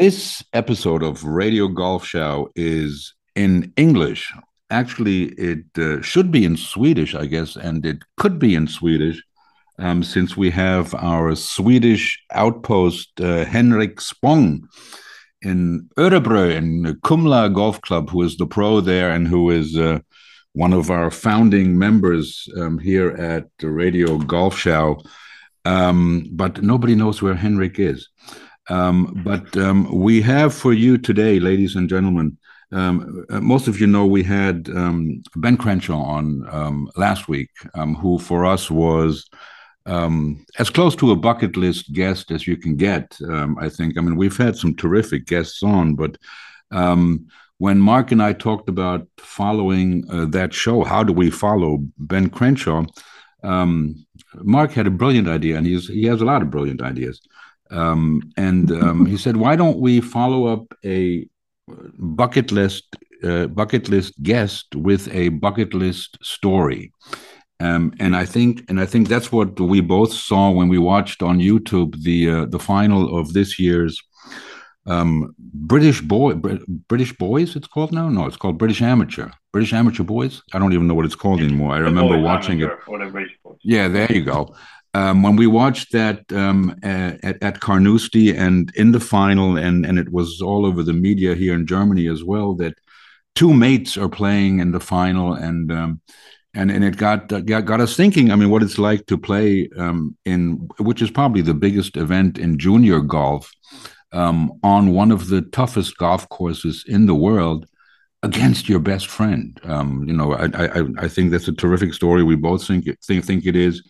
This episode of Radio Golf Show is in English. Actually, it uh, should be in Swedish, I guess, and it could be in Swedish um, since we have our Swedish outpost, uh, Henrik Spong, in Örebro, in Kumla Golf Club, who is the pro there and who is uh, one of our founding members um, here at the Radio Golf Show. Um, but nobody knows where Henrik is. Um, but um, we have for you today, ladies and gentlemen, um, uh, most of you know we had um, Ben Crenshaw on um, last week, um, who for us was as close to a bucket list guest as you can get. I think. I mean, we've had some terrific guests on, but when Mark and I talked about following uh, that show, how do we follow Ben Crenshaw? Mark had a brilliant idea, and he's he has a lot of brilliant ideas. Um, and um, he said, "Why don't we follow up a bucket list uh, bucket list guest with a bucket list story?" Um, and I think, and I think that's what we both saw when we watched on YouTube the uh, the final of this year's um, British boy British boys. It's called now. No, it's called British Amateur. British Amateur Boys. I don't even know what it's called anymore. I remember watching it. Yeah, there you go um, when we watched that um, at, at Carnoustie and in the final, and, and it was all over the media here in Germany as well, that two mates are playing in the final, and um, and and it got, uh, got got us thinking. I mean, what it's like to play um, in which is probably the biggest event in junior golf um, on one of the toughest golf courses in the world against your best friend. Um, you know, I, I I think that's a terrific story. We both think think think it is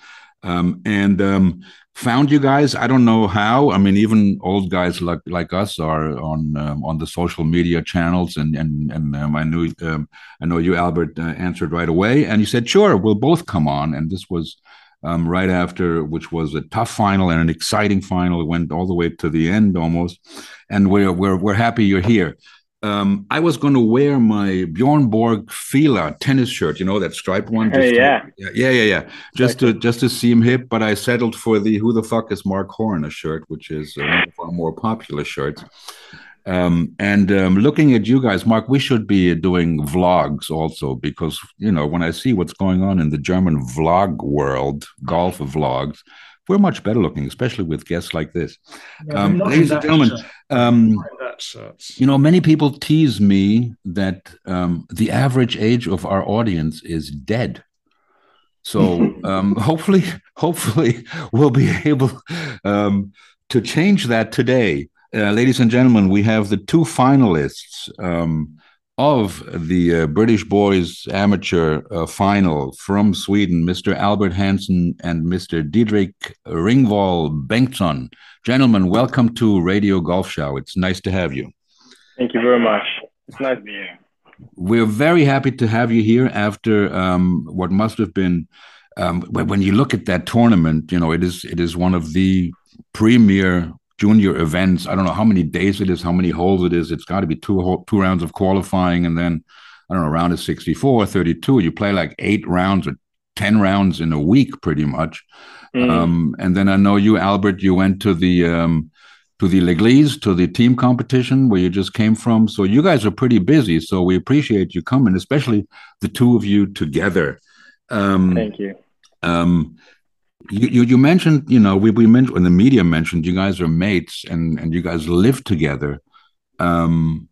um, and um, found you guys. I don't know how. I mean, even old guys like like us are on um, on the social media channels, and and and um, I knew um, I know you, Albert, uh, answered right away, and you said, "Sure, we'll both come on." And this was um, right after, which was a tough final and an exciting final. It went all the way to the end almost, and we're we're we're happy you're here um, I was going to wear my Bjorn Borg Fila tennis shirt, you know that striped one. Hey, yeah. To, yeah, yeah, yeah, Just to just to seem hip, but I settled for the "Who the fuck is Mark Horner" shirt, which is uh, one of our more popular shirts. Um, and um, looking at you guys, Mark, we should be doing vlogs also because you know when I see what's going on in the German vlog world, golf vlogs, we're much better looking, especially with guests like this. Yeah, um, ladies and gentlemen, um, you know, many people tease me that um, the average age of our audience is dead. So um, hopefully, hopefully, we'll be able um, to change that today. Uh, ladies and gentlemen, we have the two finalists. Um, of the uh, British boys amateur uh, final from Sweden, Mr. Albert Hansson and Mr. Didrik Ringvall Bengtsson. Gentlemen, welcome to Radio Golf Show. It's nice to have you. Thank you very much. It's nice to be here. We're very happy to have you here after um, what must have been. Um, when you look at that tournament, you know it is it is one of the premier junior events. I don't know how many days it is, how many holes it is. It's got to be two two rounds of qualifying, and then I don't know, round of 64, 32. You play like eight rounds or 10 rounds in a week, pretty much. Mm. Um, and then I know you, Albert, you went to the um, to the L'Eglise, to the team competition where you just came from. So you guys are pretty busy. So we appreciate you coming, especially the two of you together. Um, Thank you. Um, you, you, you mentioned, you know, we, we mentioned when the media mentioned you guys are mates and, and you guys live together. Um,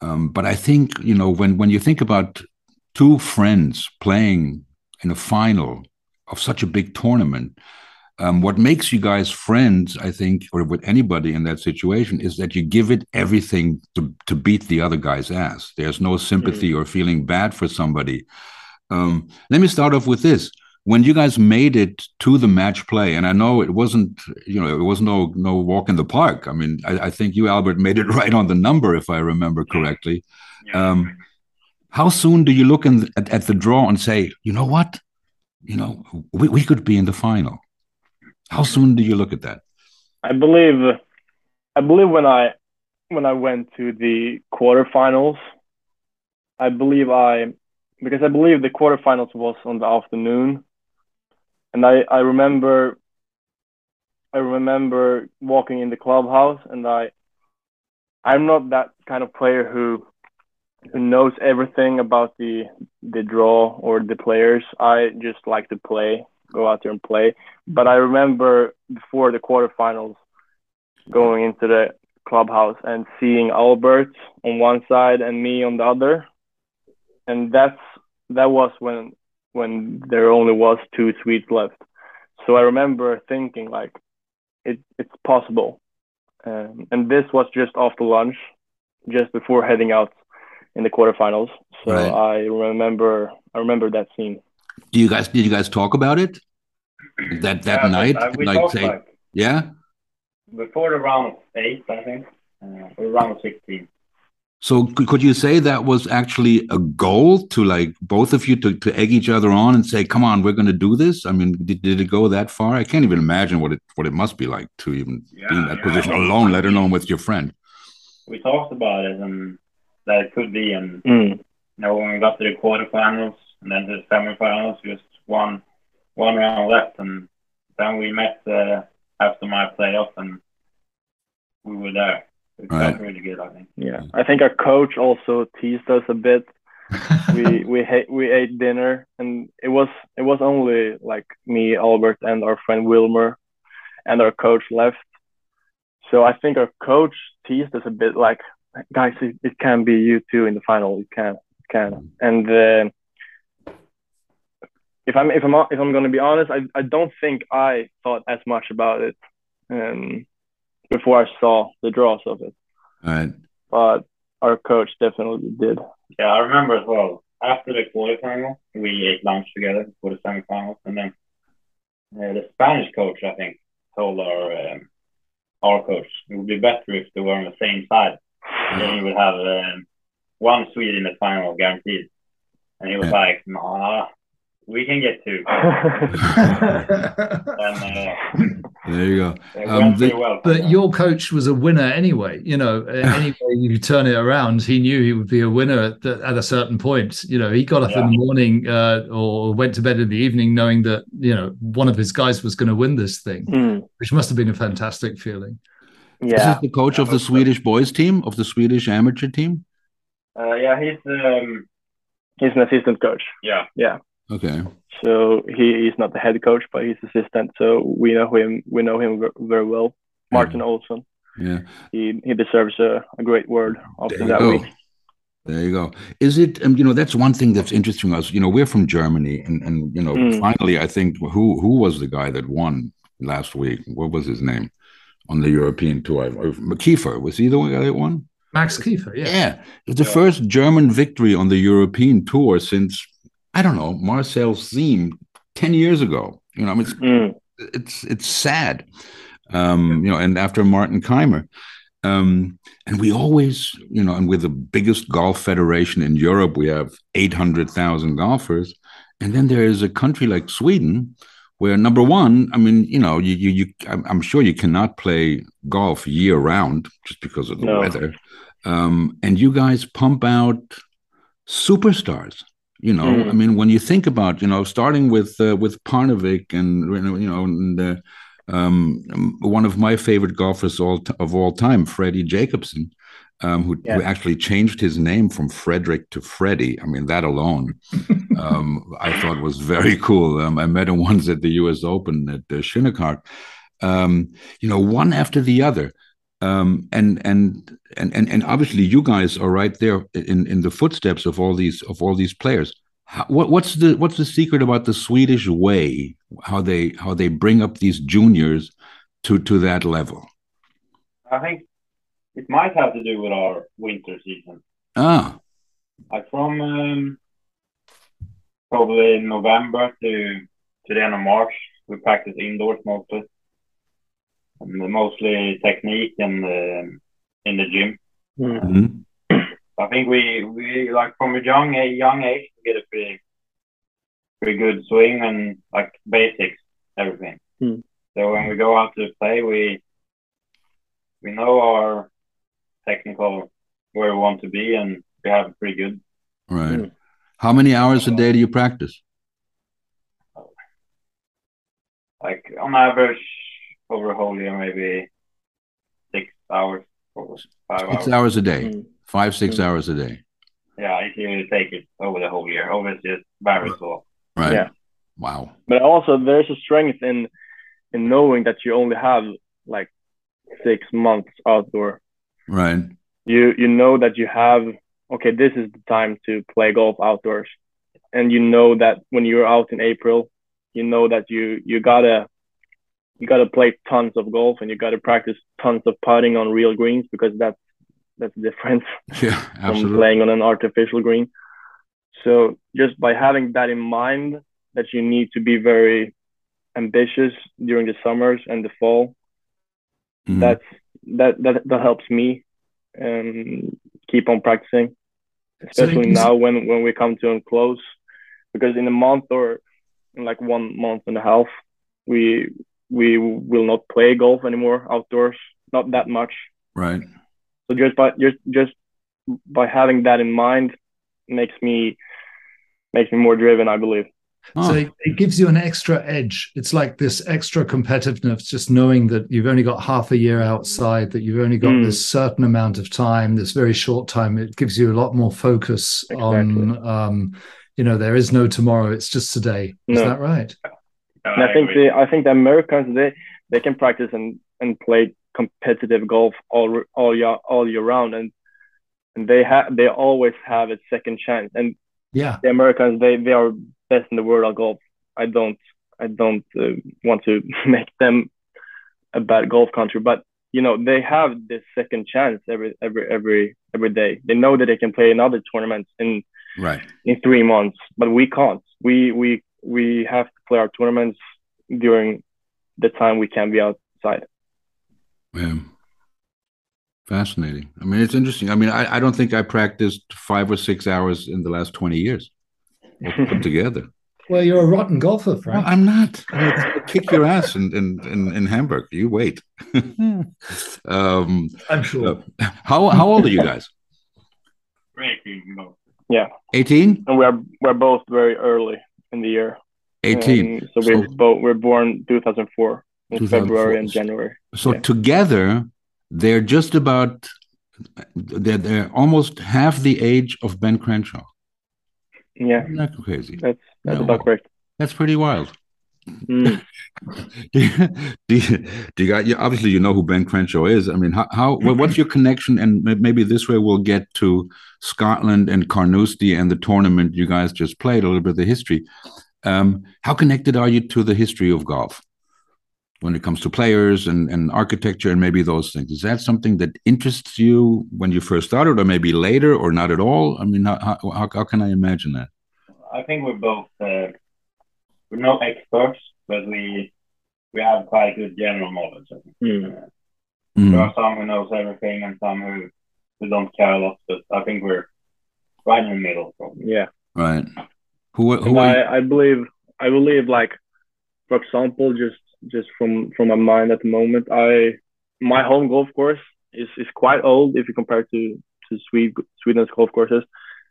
um, but I think, you know, when, when you think about two friends playing in a final of such a big tournament, um, what makes you guys friends, I think, or with anybody in that situation, is that you give it everything to, to beat the other guy's ass. There's no sympathy mm-hmm. or feeling bad for somebody. Um, let me start off with this when you guys made it to the match play, and I know it wasn't, you know, it was no no walk in the park. I mean, I, I think you, Albert, made it right on the number, if I remember correctly. Yeah. Um, how soon do you look in, at, at the draw and say, you know what, you know, we, we could be in the final? How soon do you look at that? I believe, I believe when I when I went to the quarterfinals, I believe I because I believe the quarterfinals was on the afternoon, and I I remember I remember walking in the clubhouse and I I'm not that kind of player who who knows everything about the the draw or the players. I just like to play, go out there and play. But I remember before the quarterfinals, going into the clubhouse and seeing Albert on one side and me on the other, and that's that was when when there only was two Swedes left. So I remember thinking like, it it's possible, um, and this was just after lunch, just before heading out in the quarterfinals. So right. I remember I remember that scene. Do you guys did you guys talk about it that that yeah, night? Uh, like say, like, yeah. Before the round eight, I think, uh, or round sixteen. So could you say that was actually a goal to like both of you to, to egg each other on and say, "Come on, we're going to do this"? I mean, did, did it go that far? I can't even imagine what it what it must be like to even yeah, be in that yeah, position alone, let alone with your friend. We talked about it and that it could be, and mm. you know when we got to the quarterfinals and then to the semifinals, just one one round left, and then we met uh, after my playoff, and we were there. It right. felt really good, I think. Yeah, I think our coach also teased us a bit. we we ha- we ate dinner, and it was it was only like me, Albert, and our friend Wilmer, and our coach left. So I think our coach teased us a bit, like, guys, it, it can be you too in the final. It can, it can. And uh, if I'm if I'm if I'm gonna be honest, I I don't think I thought as much about it um, before I saw the draws of it. Right. But our coach definitely did. Yeah, I remember as well. After the quarterfinal, we ate lunch together for the semifinals, and then uh, the Spanish coach, I think, told our um, our coach it would be better if they were on the same side. then you would have um, one Swede in the final guaranteed. And he was yeah. like, "Nah, we can get two. and, uh, there you go. Um, the, well but your coach was a winner anyway. You know, anyway you turn it around, he knew he would be a winner at, the, at a certain point. You know, he got up yeah. in the morning uh, or went to bed in the evening knowing that you know one of his guys was going to win this thing, mm. which must have been a fantastic feeling. Yeah, this is the coach of the Swedish boys team of the Swedish amateur team. Uh, yeah, he's um, he's an assistant coach. Yeah, yeah. Okay. So he is not the head coach, but he's assistant. So we know him. We know him very well. Martin yeah. Olson. Yeah. He he deserves a, a great word after that go. week. There you go. Is it? Um, you know, that's one thing that's interesting us. You know, we're from Germany, and and you know, mm. finally, I think who who was the guy that won last week? What was his name on the European tour? Kieffer was he the one guy that won? Max Kieffer. Yeah. Yeah. It's the yeah. first German victory on the European tour since I don't know, Marcel Siem 10 years ago. You know, I mean, it's, mm. it's, it's sad. Um, you know, and after Martin Kaymer. Um, and we always, you know, and with the biggest golf federation in Europe, we have 800,000 golfers. And then there is a country like Sweden where number one, I mean, you know, you, you, you I'm sure you cannot play golf year round just because of the no. weather. Um, and you guys pump out superstars. You know, mm. I mean, when you think about, you know, starting with uh, with Parnevik and you know, and, uh, um, one of my favorite golfers all of all time, Freddie Jacobson, um, who, yeah. who, actually changed his name from Frederick to Freddie. I mean, that alone, um, I thought was very cool. Um, I met him once at the U.S. Open at uh, Shinnecock. Um, you know, one after the other um, and and and and and obviously you guys are right there in in the footsteps of all these of all these players. How, what what's the what's the secret about the Swedish way? How they how they bring up these juniors to to that level? I think it might have to do with our winter season. Ah, like from um, probably November to to the end of March, we practice indoors mostly mostly technique and uh, in the gym. Mm-hmm. I think we we like from a young a young age to get a pretty pretty good swing and like basics everything. Mm. So when we go out to play, we we know our technical where we want to be, and we have pretty good. Right. Mm. How many hours a day do you practice? Like on average, over a whole year, maybe six hours for five Six hours. hours a day, Mm. five six Mm. hours a day. Yeah, if you take it over the whole year, obviously it varies a lot. Right. Yeah. Wow. But also, there's a strength in in knowing that you only have like six months outdoor. Right. You you know that you have okay. This is the time to play golf outdoors, and you know that when you're out in April, you know that you you gotta you gotta play tons of golf and you gotta practice tons of putting on real greens because that's that's different Yeah. from playing on an artificial green. So just by having that in mind, that you need to be very ambitious during the summers and the fall, Mhm. that's that that that helps me um, keep on practicing, especially gives- now when when we come to a close, because in a month or in like one month and a half, we we will not play golf anymore outdoors, not that much. right. So just by just just by having that in mind makes me makes me more driven, I believe. Oh, So it, it gives you an extra edge. It's like this extra competitiveness, just knowing that you've only got half a year outside, that you've only got Mm. this certain amount of time, this very short time. It gives you a lot more focus on, um, you know, there is no tomorrow. It's just today. Is that right? And I think the I think the Americans they they can practice and and play competitive golf all all year all year round, and and they have they always have a second chance. And Yeah. the Americans they they are best in the world at golf. I don't I don't uh, want to make them a bad golf country, but you know they have this second chance every every every every day. They know that they can play another tournament in right. in three months, but we can't. We we we have to play our tournaments during the time we can be outside. Yeah. Fascinating. I mean, it's interesting. I mean, I, I don't think I practiced five or six hours in the last 20 years put together. Well, you're a rotten golfer, No, Frank. I'm not. I'm gonna kick your ass in, in, in, in Hamburg. You wait. um, I'm sure. how, how old are you guys? Yeah, 18? and we're we're both very early in the year. 18. Um, so we're So- both we're born 2004 in 2004. February and January. So Yeah. together, they're just about, they're, they're almost half the age of Ben Crenshaw. Yeah, Isn't that crazy? that's that's No. about correct. That's pretty wild. Mm. do you, do you, do you got you obviously you know who Ben Crenshaw is. I mean, how, how what- what's your connection? And maybe this way we'll get to Scotland and Carnoustie and the tournament you guys just played. A little bit of the history. Um, how connected are you to the history of golf when it comes to players and, and architecture and maybe those things? Is that something that interests you when you first started, or maybe later, or not at all? I mean, how how, how, how can I imagine that? I think we're both uh, we're no experts, but we we have quite good general knowledge. Mm. Uh, Mhm. There are some who knows everything and some who, who don't care a lot, but I think we're right in the middle. Probably. Yeah, Right. Who who are? I I believe I believe like for example just just from from my mind at the moment I my home golf course is is quite old if you compare to to Sweden Sweden's golf courses,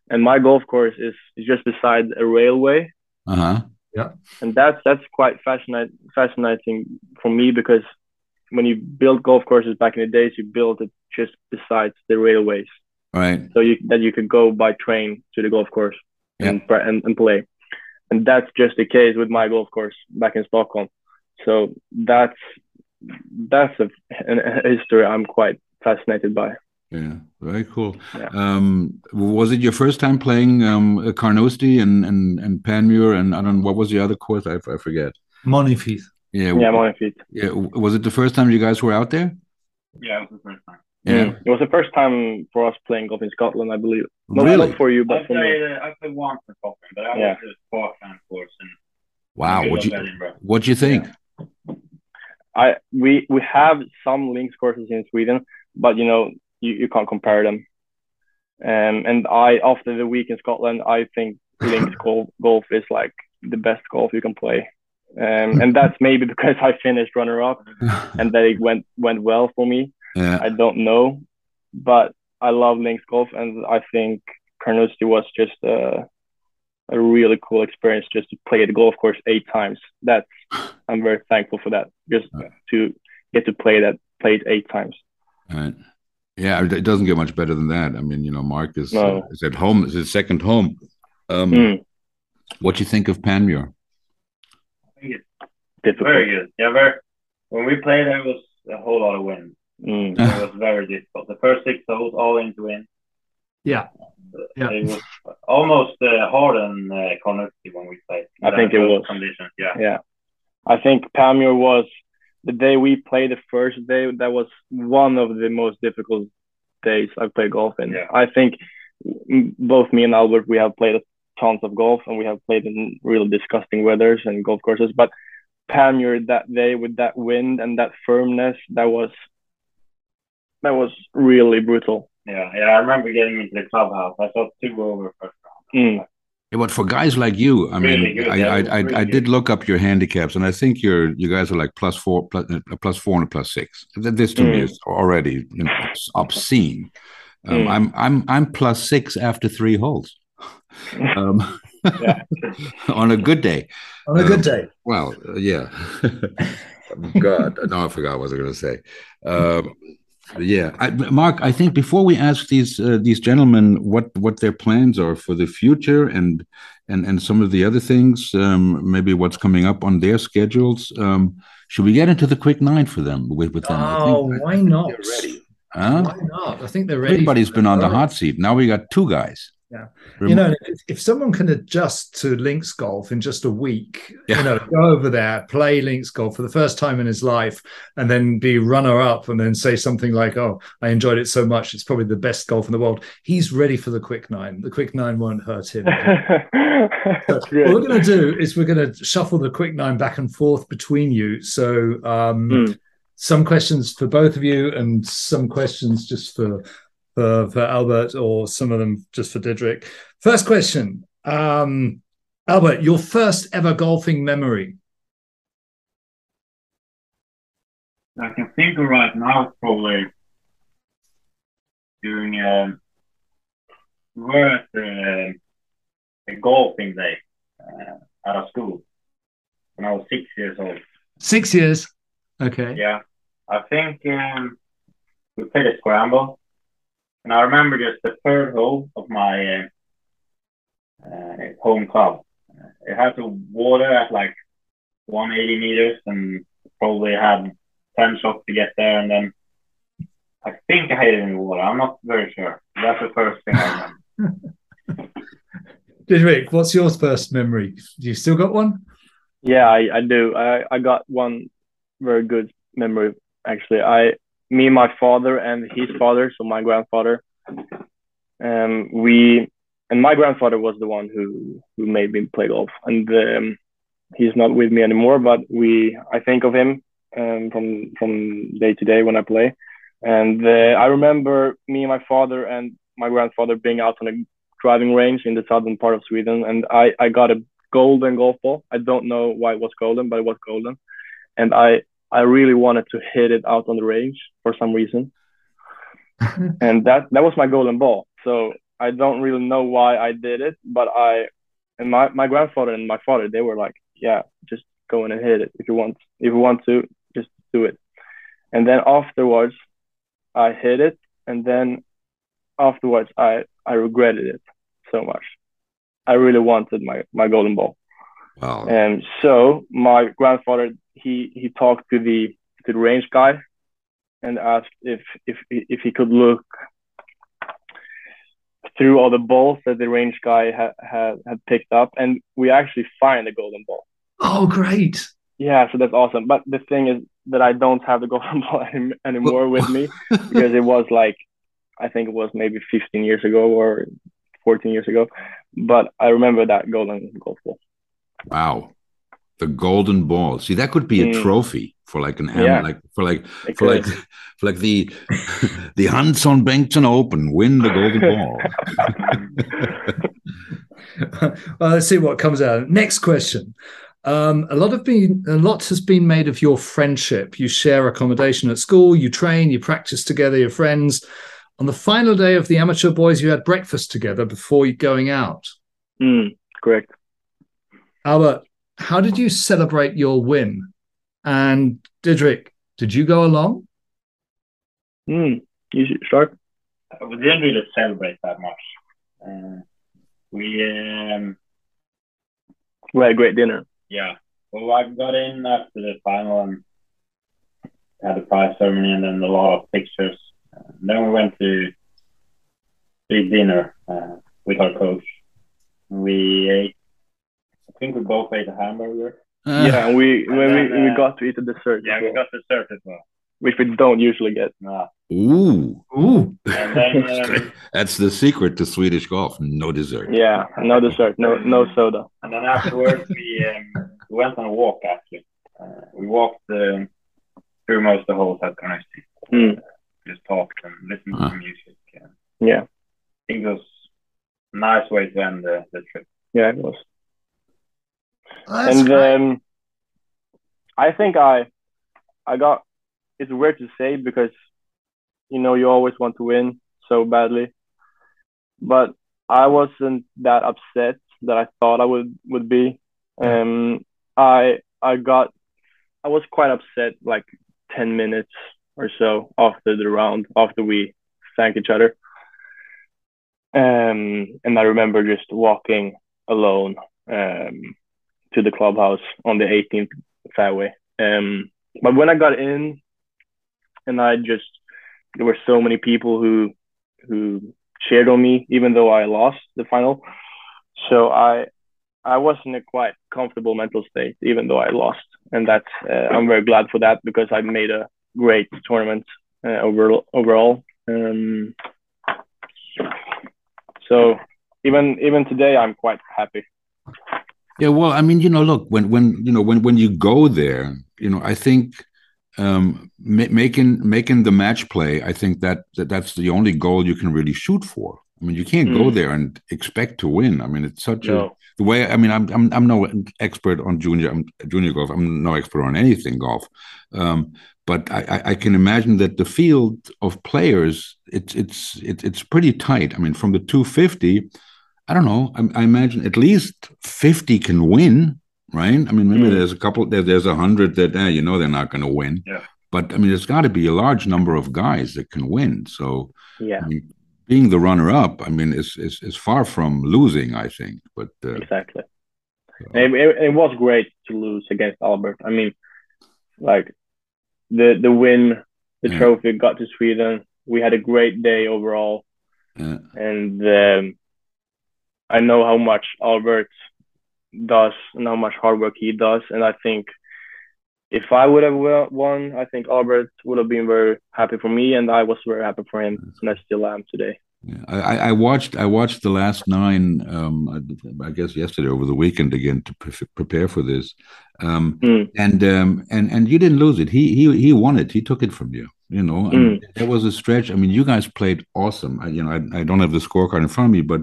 and my golf course is is just beside a railway, Uh huh. And that's that's quite fascinating fascinating for me because when you build golf courses back in the days, you built it just beside the railways, Right. so you that you could go by train to the golf course and, pra- and and play, and that's just the case with my golf course back in Stockholm. So that's that's a, an, a history I'm quite fascinated by. Yeah, very cool. Yeah. Um, was it your first time playing um, Carnoustie and, and and Panmure and I don't know what was the other course? I, I forget. Monifeith. Yeah, Yeah, I'm on my feet. yeah. Was it the first time you guys were out there? Yeah, it was the first time. Yeah, Mm. It was the first time for us playing golf in Scotland, I believe. No, really. not for you, I but for me. played, uh, I played one for Scotland, but I Yeah. was a Parkland course in Wow. in What you Edinburgh. what you think? I we we have some links courses in Sweden, but you know you, you can't compare them. Um, and I after the week in Scotland, I think links golf, golf is like the best golf you can play. Um, and that's maybe because I finished runner up and that it went went well for me. yeah. I don't know, but I love links golf, and I think Carnoustie was just a, a really cool experience just to play the golf course eight times. That's I'm very thankful for that. Just to get to play that played eight times. Right. Yeah, it doesn't get much better than that. I mean, you know, Mark is, No. uh, is at home. It's his second home. Um, Mm, What do you think of Panmure? I think it's difficult. very good. Yeah, very. When we played, there was a whole lot of wind. Mm. It was very difficult. The first six holes, all into wind. Yeah. Yeah. It was almost uh, hard on uh, Carnoustie when we played. I think it was. Conditions, yeah. Yeah. I think Panmure was the day we played the first day, that was one of the most difficult days I've played golf in. Yeah. I think both me and Albert, we have played tons of golf and we have played in really disgusting weathers and golf courses. But Panmure that day with that wind and that firmness, that was that was really brutal. Yeah, yeah. I remember getting into the clubhouse. I thought two over first round. Mm. Yeah, but for guys like you, I mean, Really I, I, I, really I good. did look up your handicaps, and I think you're you guys are like plus four, plus, uh, plus four, and a plus six. Th- This to me Mm. is already you know obscene. Um, Mm. I'm I'm I'm plus six after three holes. Um, on a good day. On a good Um, day. Well, uh, yeah. God, no, I forgot what I was going to say. Um, yeah, I, Mark. I think before we ask these uh, these gentlemen what what their plans are for the future and and and some of the other things, um, maybe what's coming up on their schedules, um, should we get into the quick nine for them with with them? I Oh, think- why not? they're ready. Huh? Why not? I think they're ready. Everybody's been on the hot seat. Now we got two guys. Yeah. Rem- You know, if, someone can adjust to links golf in just a week, Yeah. you know, go over there, play links golf for the first time in his life, and then be runner up, and then say something like, "Oh, I enjoyed it so much; it's probably the best golf in the world." He's ready for the quick nine. The quick nine won't hurt him. What we're going to do is we're going to shuffle the quick nine back and forth between you. So, um, Mm. some questions for both of you, and some questions just for for, for Albert, or some of them just for Didrik. First question, um, Albert, your first ever golfing memory. I can think of right now probably during um, we were uh, a golfing day uh, out of school when I was six years old. Six years. Okay. Yeah, I think um, we played a scramble, and I remember just the third hole of my uh, uh, home club. Uh, It had the water at like 180 meters, and probably had 10 shots to get there, and then I think I hit it in the water. I'm not very sure. That's the first thing I remember. Didrik, what's your first memory? You still got one? Yeah, I, I do. I, I got one very good memory actually. I me, my father, and his father, so my grandfather, um, we and my grandfather was the one who who made me play golf, and um, he's not with me anymore. But we, I think of him um, from from day to day when I play, and uh, I remember me, my father, and my grandfather being out on a driving range in the southern part of Sweden, and I I got a golden golf ball. I don't know why it was golden, but it was golden, and I I really wanted to hit it out on the range for some reason, and that that was my golden ball. So I don't really know why I did it, but I and my my grandfather and my father they were like, yeah, just go in and hit it if you want. If you want to, just do it. And then afterwards, I hit it, and then afterwards I I regretted it so much. I really wanted my my golden ball. Wow. And so my grandfather he he talked to the to the range guy and asked if if if he could look through all the balls that the range guy had had, had picked up and we actually find the golden ball. Oh, great. Yeah, so that's awesome. But the thing is that I don't have the golden ball any, anymore with me because it was like I think it was maybe 15 years ago or 14 years ago. But I remember that golden golf ball. Wow. The golden ball. See, that could be a Mm. trophy for like an Yeah. like for like It for like for like the the Hansson Bengtsson Open win the golden ball. well, let's see what comes out. Next question. Um, a lot of been a lot has been made of your friendship. You share accommodation at school, you train, you practice together, you're friends. On the final day of the amateur boys, you had breakfast together before you going out. Mm, correct. Albert, how did you celebrate your win? And Didrik, did you go along? Mm. You should start. We didn't really celebrate that much. Uh, we um, We had a great dinner. yeah. Well, I got in after the final and had the prize ceremony and then a lot of pictures. Uh, then we went to big dinner uh, with our coach. We ate. I think we both ate a hamburger. Uh, yeah, and we and when then, we, we uh, got to eat a dessert, Yeah, as we well, got dessert as well. which we don't usually get. Uh, Ooh, Ooh, and then um, that's the secret to Swedish golf. No dessert. Yeah, no dessert, no no soda. And then afterwards, we, um, we went on a walk, actually. Uh, we walked um, through most of the holes at Carnoustie. Mm. Just talked and listened Huh. to music. Yeah, I think it was a nice way to end the, the trip. yeah, it was. And um, I think I, I got. It's weird to say because, you know, you always want to win so badly, but I wasn't that upset that I thought I would would be. Um, I I got, I was quite upset like ten minutes or so after the round after we thanked each other. Um, and I remember just walking alone um, to the clubhouse on the 18th fairway. Um, but when I got in, and I just there were so many people who who cheered on me, even though I lost the final. So I I was in a quite comfortable mental state, even though I lost, and that's uh, I'm very glad for that because I made a great tournament uh, overall. Overall, um, so even even today, I'm quite happy. Yeah, well, I mean, you know, look, when when you know when when you go there, you know, I think um, ma- making making the match play, I think that, that that's the only goal you can really shoot for. I mean, you can't go Mm. there and expect to win. I mean, it's such a the way. I mean, I'm I'm I'm no expert on junior I'm junior golf. I'm no expert on anything golf, um, but I, I- can imagine that the field of players it's it's it's it's pretty tight. I mean, from the 250. I don't know. I, I imagine at least 50 can win, right? I mean, maybe Mm. there's a couple, there, there's a hundred that, eh, you know, they're not going to win. Yeah. But I mean, there's got to be a large number of guys that can win. So, Yeah, I mean, being the runner up, I mean, is, is, is far from losing, I think. But uh, exactly. It, it, it was great to lose against Albert. I mean, like the the win, the Yeah. trophy got to Sweden. We had a great day overall, uh, and um, I know how much Albert does and how much hard work he does. And I think if I would have won, I think Albert would have been very happy for me, and I was very happy for him, and I still am today. yeah. I, I- watched, I watched the last nine, um, I, I guess yesterday over the weekend again to pre- prepare for this. Um, Mm. and, um, and, and you didn't lose it. He, he, he won it. He took it from you. You know, I mean, there was a stretch. I mean, you guys played awesome. I, you know, I, I don't have the scorecard in front of me, but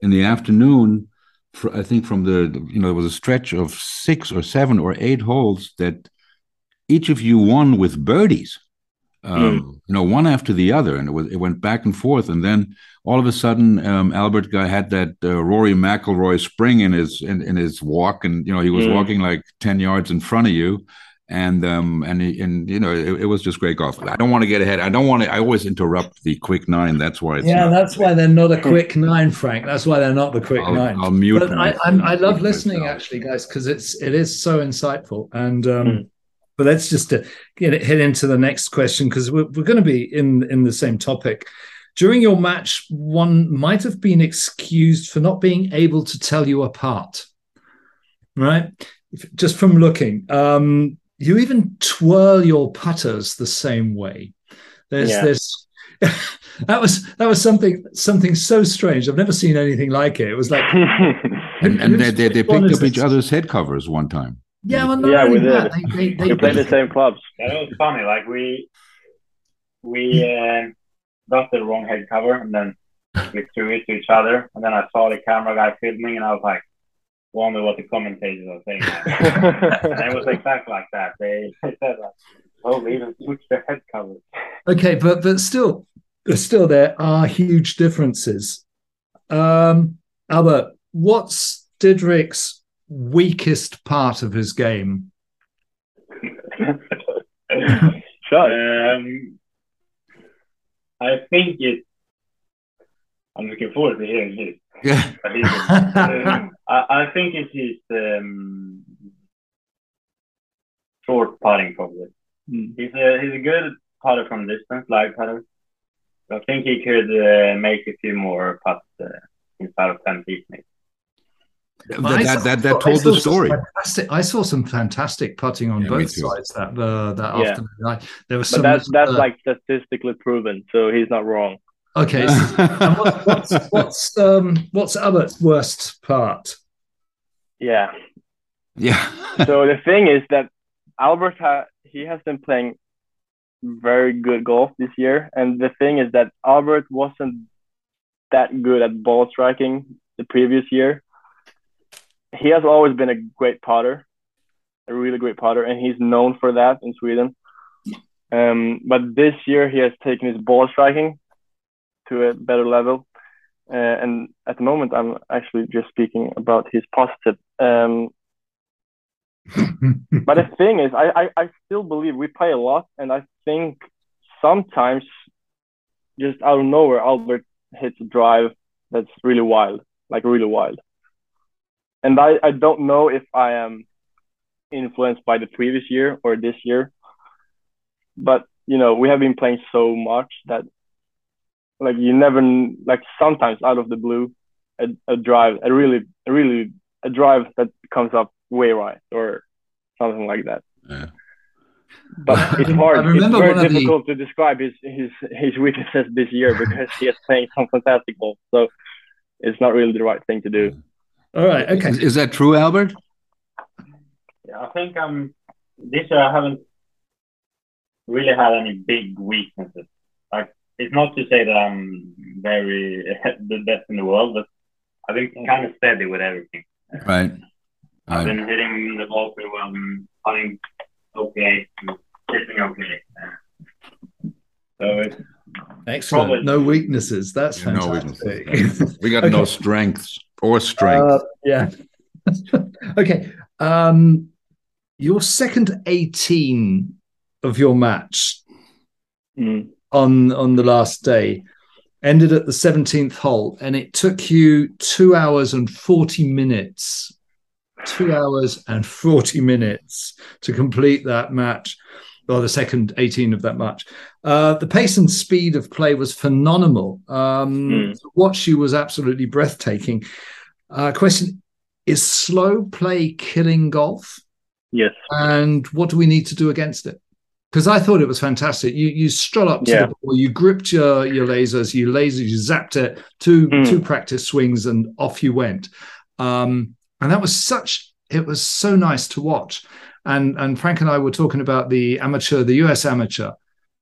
in the afternoon, fr I think from the, you know, there was a stretch of six or seven or eight holes that each of you won with birdies. Um, You know, one after the other, and it was it went back and forth, and then all of a sudden, um, Albert guy had that uh, Rory McIlroy spring in his in, in his walk, and you know he was Mm. walking like ten yards in front of you, and um and and you know it, it was just great golf. I don't want to get ahead. I don't want to. I always interrupt the quick nine. That's why. It's yeah, not- that's why they're not a quick nine, Frank. That's why they're not the quick I'll, nine. I'll mute. But I, I'm, I love mute listening myself. actually, guys, because it's it is so insightful. And um, Mm. but let's just uh, get hit into the next question because we're, we're going to be in in the same topic. During your match, one might have been excused for not being able to tell you apart, right? If- Just from looking, um, you even twirl your putters the same way. There's Yeah. this. that was that was something something so strange. I've never seen anything like it. It was like and, and they, they, they picked up each other's head covers one time. Yeah, well, not Yeah, we only that, did. They, they, they, played the same clubs. Yeah, it was funny. Like we we uh, got the wrong head cover, and then we threw it to each other. And then I saw the camera guy filming, and I was like, wonder what the commentators are saying. and it was exactly like that. They, they said like, "Oh, even switched the head covers." Okay, but but still, still, there are huge differences. Um, Albert, what's Didrik's weakest part of his game? Shot. Um, I think it. I'm looking forward to hearing his. Yeah. I, I think it's um, short putting probably. Mm. He's a he's a good putter from distance, live putter. So I think he could uh, make a few more putts uh, inside of ten feet. Maybe. That, that, that, that told the story. I saw some fantastic putting on Yeah, both sides that uh, that Yeah. afternoon. I, there was But some. that's that's uh, like statistically proven, so he's not wrong. Okay. so- and what, what's what's um what's Albert's worst part? Yeah. yeah. So the thing is that Albert ha- he has been playing very good golf this year, and the thing is that Albert wasn't that good at ball striking the previous year. He has always been a great potter, a really great potter, and he's known for that in Sweden. Um, but this year he has taken his ball striking to a better level. Uh, and at the moment, I'm actually just speaking about his positive. Um, but the thing is, I, I, I still believe we play a lot, and I think sometimes just out of nowhere, Albert hits a drive that's really wild, like really wild. And I, I don't know if I am influenced by the previous year or this year, but you know, we have been playing so much that like you never like sometimes out of the blue, a, a drive, a really, a really a drive that comes up way right or something like that. Yeah. But it's I hard. It's very one of the- difficult to describe his his his weaknesses this year because he is playing some fantastic ball. So it's not really the right thing to do. All right. Okay. Is, is that true, Albert? Yeah, I think um this year I haven't really had any big weaknesses. Like it's not to say that I'm very the best in the world, but I've been kind of steady with everything. Right. I've Right. been hitting the ball pretty well, and putting okay, and hitting okay. So it's Excellent. Probably- No weaknesses. That's No fantastic. weaknesses. We got no strengths or strength. Uh, yeah. okay. Um, your second 18 of your match Mm. On on the last day ended at the 17th hole and it took you two hours and 40 minutes two hours and 40 minutes to complete that match or the second 18 of that match uh, the pace and speed of play was phenomenal um, Mm. watch you was absolutely breathtaking uh, question is slow play killing golf Yes. and what do we need to do against it? Because I thought it was fantastic. You you strut up to Yeah. the ball, you gripped your your lasers, you lasers, you zapped it, two Mm. two practice swings, and off you went. Um, and that was such it was so nice to watch. And and Frank and I were talking about the amateur, the US amateur,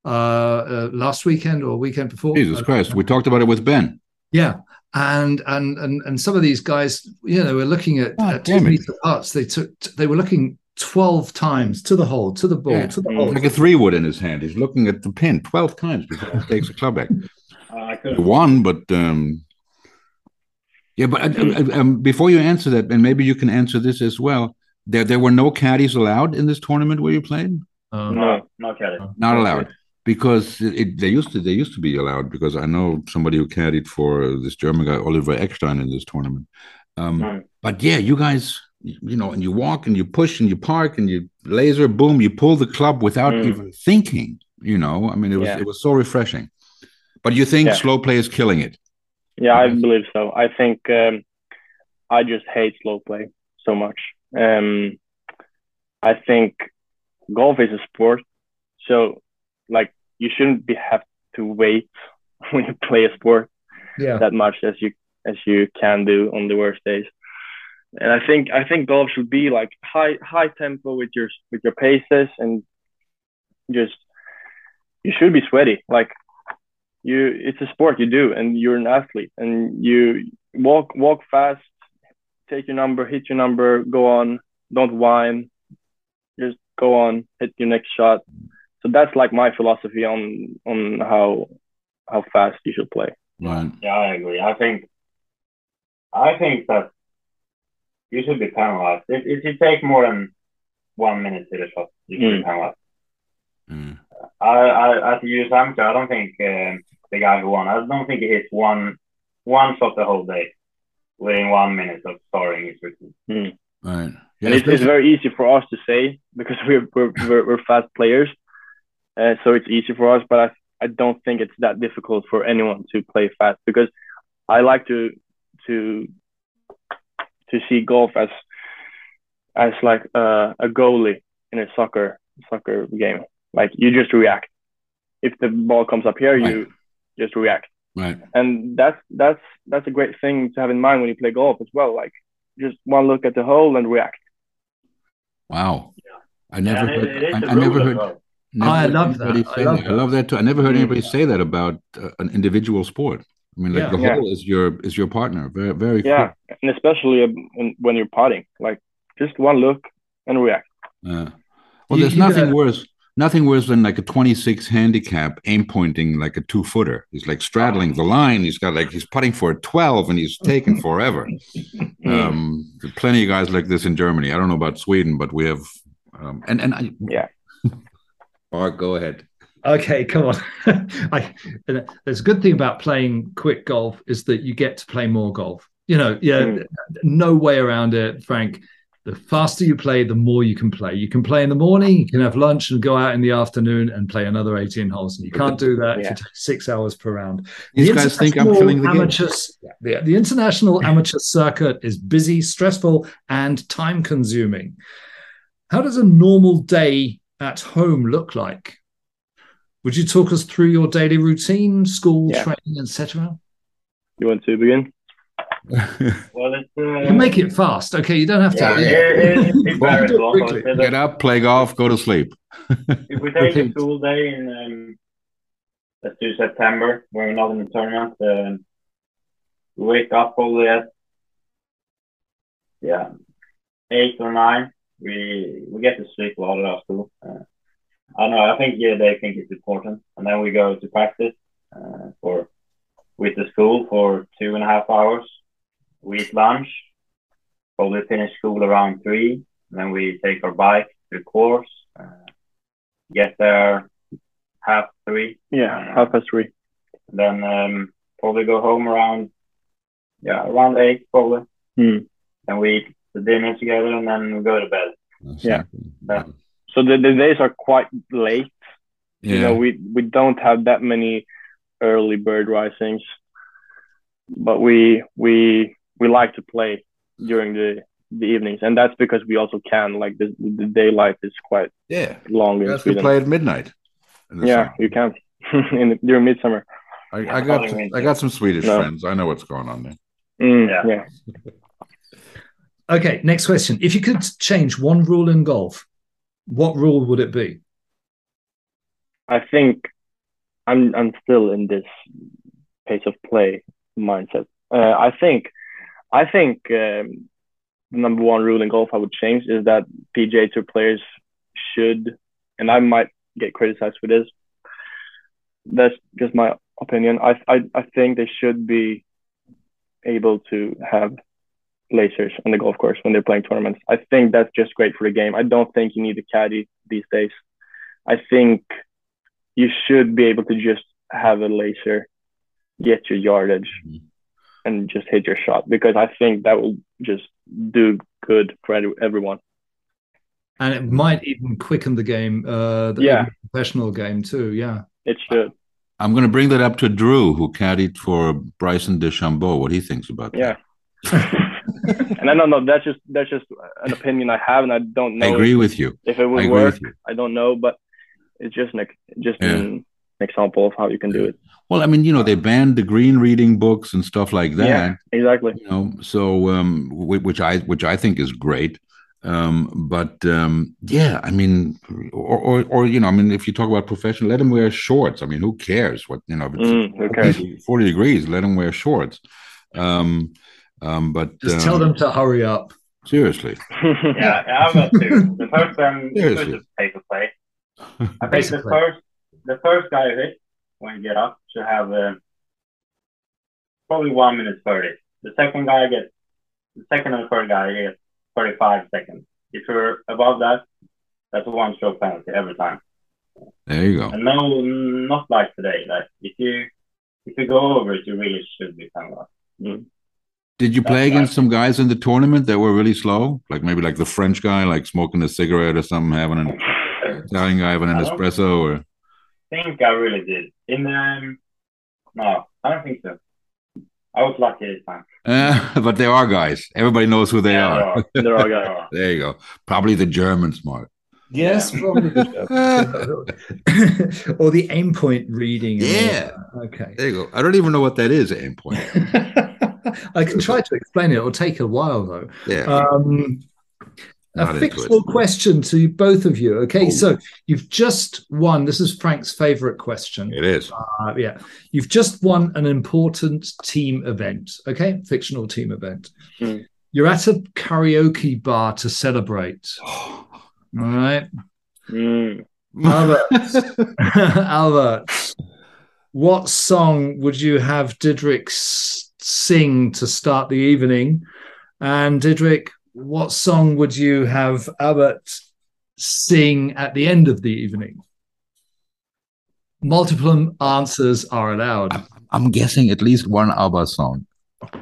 uh, uh last weekend or weekend before. Jesus Christ. We talked about it with Ben. Yeah. And and and and some of these guys, you know, were looking at, God at two damn it. meter putts. They took they were looking 12 times to the hole, to the ball, Yeah. to the Mm. hole. Like a three wood in his hand. He's looking at the pin 12 times before he takes the club back. uh, I He but um, yeah, but uh, uh, um, before you answer that, and maybe you can answer this as well. There, there were no caddies allowed in this tournament where you played. Um, No, not Kelly. Not allowed because it, it, they used to. They used to be allowed because I know somebody who caddied for this German guy Oliver Eckstein in this tournament. Um, Mm. But yeah, you guys, you you know, and you walk and you push and you park and you laser, boom, you pull the club without Mm. even thinking. You know, I mean, it was Yeah. it was so refreshing. But you think Yeah. slow play is killing it? Yeah, I Mhm. believe so. I think um, I just hate slow play so much. Um, I think golf is a sport, so like you shouldn't be have to wait when you play a sport yeah. that much as you as you can do on the worst days. And I think I think golf should be like high high tempo with your with your paces and just you should be sweaty. Like you it's a sport you do and you're an athlete and you walk walk fast, take your number, hit your number, go on, don't whine, just go on, hit your next shot. So that's like my philosophy on on how how fast you should play. Right. Yeah, I agree. I think, I think that you should be penalized if, if you take more than one minute to the shot. You should be Mm. penalized. Mm. I, I, as a US amateur, I don't think um the guy who won. I don't think he hits one one shot the whole day within one minute of starting his routine. Mm. Right. Yeah, and it's, it's, very easy for us to say because we're we're we're, we're fast players, uh, so it's easy for us. But I I don't think it's that difficult for anyone to play fast because I like to to to see golf as as like a, a goalie in a soccer soccer game. Like you just react. If the ball comes up here, right. you just react. Right. And that's that's that's a great thing to have in mind when you play golf as well. Like just one look at the hole and react. Wow. Yeah. I never yeah, heard. It, I, I never heard. Well. Never oh, I love that. I love that. I love that too. I never heard anybody say that about uh, an individual sport. I mean, like yeah. the hole is your is your partner. Very very. Yeah, cool. and especially um, when you're putting, like just one look and react. Uh, well, there's nothing worse nothing worse than like a 26 handicap aim pointing like a two footer. He's like straddling the line. He's got like he's putting for a 12 and he's taking forever. Um, plenty of guys like this in Germany. I don't know about Sweden, but we have. Um, and and I, yeah. Mark, go ahead. Okay, come on. I, there's a good thing about playing quick golf is that you get to play more golf. You know, yeah, mm. no way around it, Frank the faster you play, the more you can play. You can play in the morning, you can have lunch and go out in the afternoon and play another 18 holes. And you can't do that yeah. if you take six hours per round. These the guys think I'm killing the game. The, the international amateur circuit is busy, stressful, and time consuming. How does a normal day at home look like? Would you talk us through your daily routine, school, yeah. training, etc.? You want to begin? well, it's, uh, you make it fast. Okay, you don't have to. Yeah, it, it, it Get up, play golf, go to sleep. if we take a school day in um, let's do September when we're not in the tournament, um, we wake up probably at yeah eight or nine. We we get to sleep a lot at our school. Uh, I know. I think yeah, they think it's important, and then we go to practice uh, for with the school for two and a half hours we eat lunch, probably finish school around three, and then we take our bike to the course, uh, get there half three. Yeah, uh, half past three. Then um, probably go home around yeah around eight probably. Mm. And we eat the dinner together, and then we go to bed. Yeah. yeah. So the, the days are quite late. Yeah. You know, we we don't have that many early bird risings, but we we we like to play during the the evenings, and that's because we also can. Like the the daylight is quite yeah long in Sweden. play at midnight. Yeah, summer. you can in during midsummer. I, I got I got some Swedish no. friends. I know what's going on there. Mm, yeah. yeah. okay, next question. If you could change one rule in golf, what rule would it be? I think I'm I'm still in this pace of play mindset. Uh, I think I think um, the number one rule in golf I would change is that PGA Tour players should, and I might get criticized for this. That's just my opinion. I I, I think they should be able to have lasers on the golf course when they're playing tournaments. I think that's just great for the game. I don't think you need a caddy these days. I think you should be able to just have a laser, get your yardage, mm-hmm and just hit your shot because I think that will just do good for everyone. And it might even quicken the game, uh, the yeah. professional game too. Yeah, it should. I'm going to bring that up to Drew, who caddied for Bryson DeChambeau. What he thinks about yeah. and I don't know. That's just that's just an opinion I have, and I don't know. I agree if, with you. If it would work, I don't know, but it's just an just yeah. an example of how you can do it. Well, I mean, you know, they banned the green reading books and stuff like that. Yeah, exactly. You know, so um, which I which I think is great. Um, but um, yeah, I mean, or, or, or you know, I mean, if you talk about professional, let them wear shorts. I mean, who cares what you know? Mm, okay. 40 degrees, let them wear shorts. Um, um, but just tell them to hurry up. Seriously. yeah, I'm not too. The first um, seriously. paper play. I think the first the first guy who hit when you get up should have uh, probably one minute 30. The second guy gets, the second and third guy gets 35 seconds. If you're above that, that's a one stroke penalty every time. There you go. And no, not like today. Like if you if you go over it, you really should be kind of. Mm. Did you play against some guys in the tournament that were really slow? Like maybe like the French guy, like smoking a cigarette or something, having an Italian guy having an I don't- espresso, or think I really did. In um, no, I don't think so. I was lucky this time. Uh, but there are guys. Everybody knows who they Yeah, are. There are There guys. There you go. Probably the Germans, Mark. Yes, probably. or the aim point reading. Yeah. Okay. There you go. I don't even know what that is. Aim point. I can try to explain it. It'll take a while, though. Yeah. Um, a Not fictional question to both of you. Okay, Oh. so you've just won. This is Frank's favorite question. it is. Uh, yeah, you've just won an important team event. Okay, fictional team event. Hmm. You're at a karaoke bar to celebrate. All right, Mm. Albert. Albert, what song would you have Didrik s- sing to start the evening? And Didrik, what song would you have Albert sing at the end of the evening? Multiple answers are allowed. I'm guessing at least one ABBA song.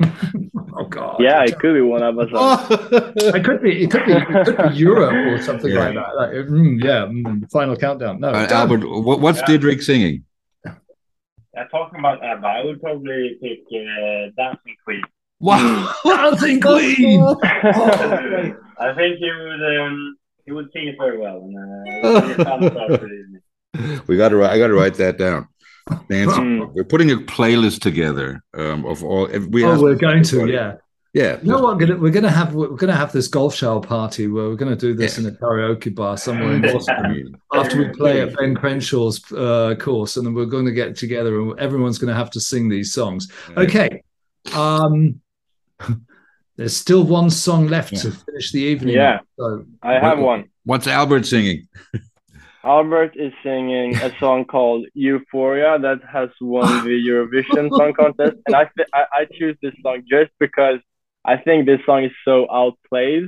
Oh God! Yeah, it could be one of us. It could be. It could be. It could be Europe or something Yeah. like that. Like, mm, yeah. mm, final countdown. No, Uh. Albert, what, what's Yeah. Didrik singing? Uh, talking about ABBA, I would probably pick uh, Dancing Queen. Wow. Dancing Queen. I think he would um, he would sing it very well, and uh, it would be a fun start to the evening. we got to. I got to write that down. Dancing. Mm. We're putting a playlist together um, of all. if We oh, we're going to. Yeah. Yeah. You know what? We're gonna, we're gonna have we're gonna have this golf shower party where we're gonna do this Yeah. in a karaoke bar somewhere in Boston after we play at Ben Crenshaw's uh, course, and then we're going to get together and everyone's going to have to sing these songs. Okay. Um, there's still one song left to finish the evening. Yeah. So I have one. What's Albert singing? Albert is singing a song called Euphoria that has won the Eurovision Song Contest, and I, th- I I choose this song just because I think this song is so outplayed.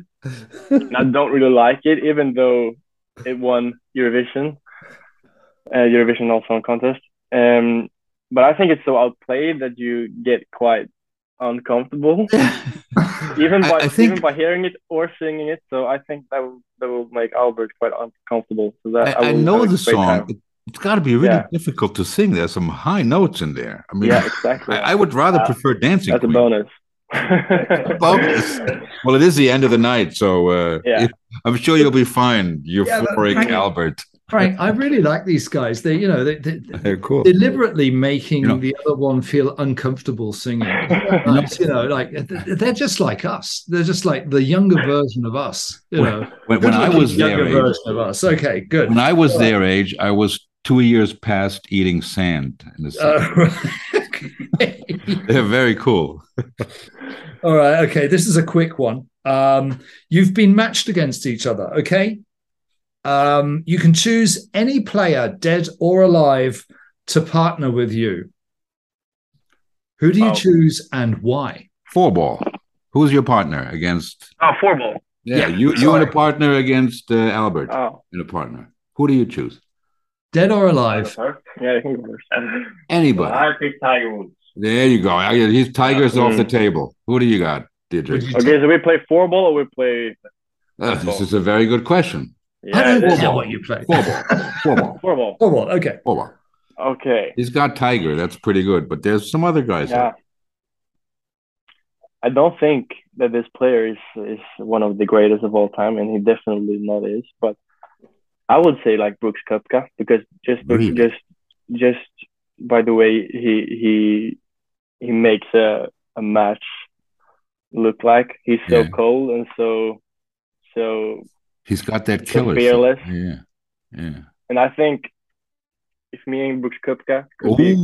and I don't really like it, even though it won Eurovision, uh, Eurovision All Song Contest. Um, but I think it's so outplayed that you get quite uncomfortable, even by I think- even by hearing it or singing it. So I think that will that will make Albert quite uncomfortable. So that I, I will know the song. It, it's got to be really Yeah. difficult to sing. There's some high notes in there. I mean, Yeah, exactly. I, I would rather Uh, prefer dancing. That's a Queen. bonus. bonus. Well, it is the end of the night, so uh, Yeah. it- I'm sure you'll be fine. Euphoric Frank- Albert. Frank, I really like these guys. They, you know, they, they They're cool. deliberately making You know- the other one feel uncomfortable singing. Nice, you know, like they're just like us. They're just like the younger version of us. You know, When, when I Good-looking was their age, version of us. Okay, good. when I was their age, I was two years past eating sand. In the sea. Uh, They're very cool. All right. Okay. This is a quick one. Um, you've been matched against each other. Okay. Um, you can choose any player, dead or alive, to partner with you. Who do you Wow. choose and why? Four ball. Who's your partner against? oh, four ball. Yeah, Yeah, you you and sorry. a partner against uh, Albert Oh, and a partner. Who do you choose? Dead or alive? Yeah, you can. Anybody. I pick Tiger Woods. There you go. I- His Tiger's off the Mm. table. Who do you got, Would Didrik? you Okay, so we play four ball or we play Uh, this is a very good question. I don't four care what you play. Four ball. Four ball. four ball. Four ball. okay. Four ball. Okay, He's got Tiger. That's pretty good. But there's some other guys. yeah. I don't think that this player is is one of the greatest of all time, and he definitely not is. But I would say like Brooks Koepka because just Really? just just by the way he he he makes a a match look like he's so Yeah. cold and so so He's got that So killer. fearless. Yeah. Yeah. and I think if me and Brooks Koepka could be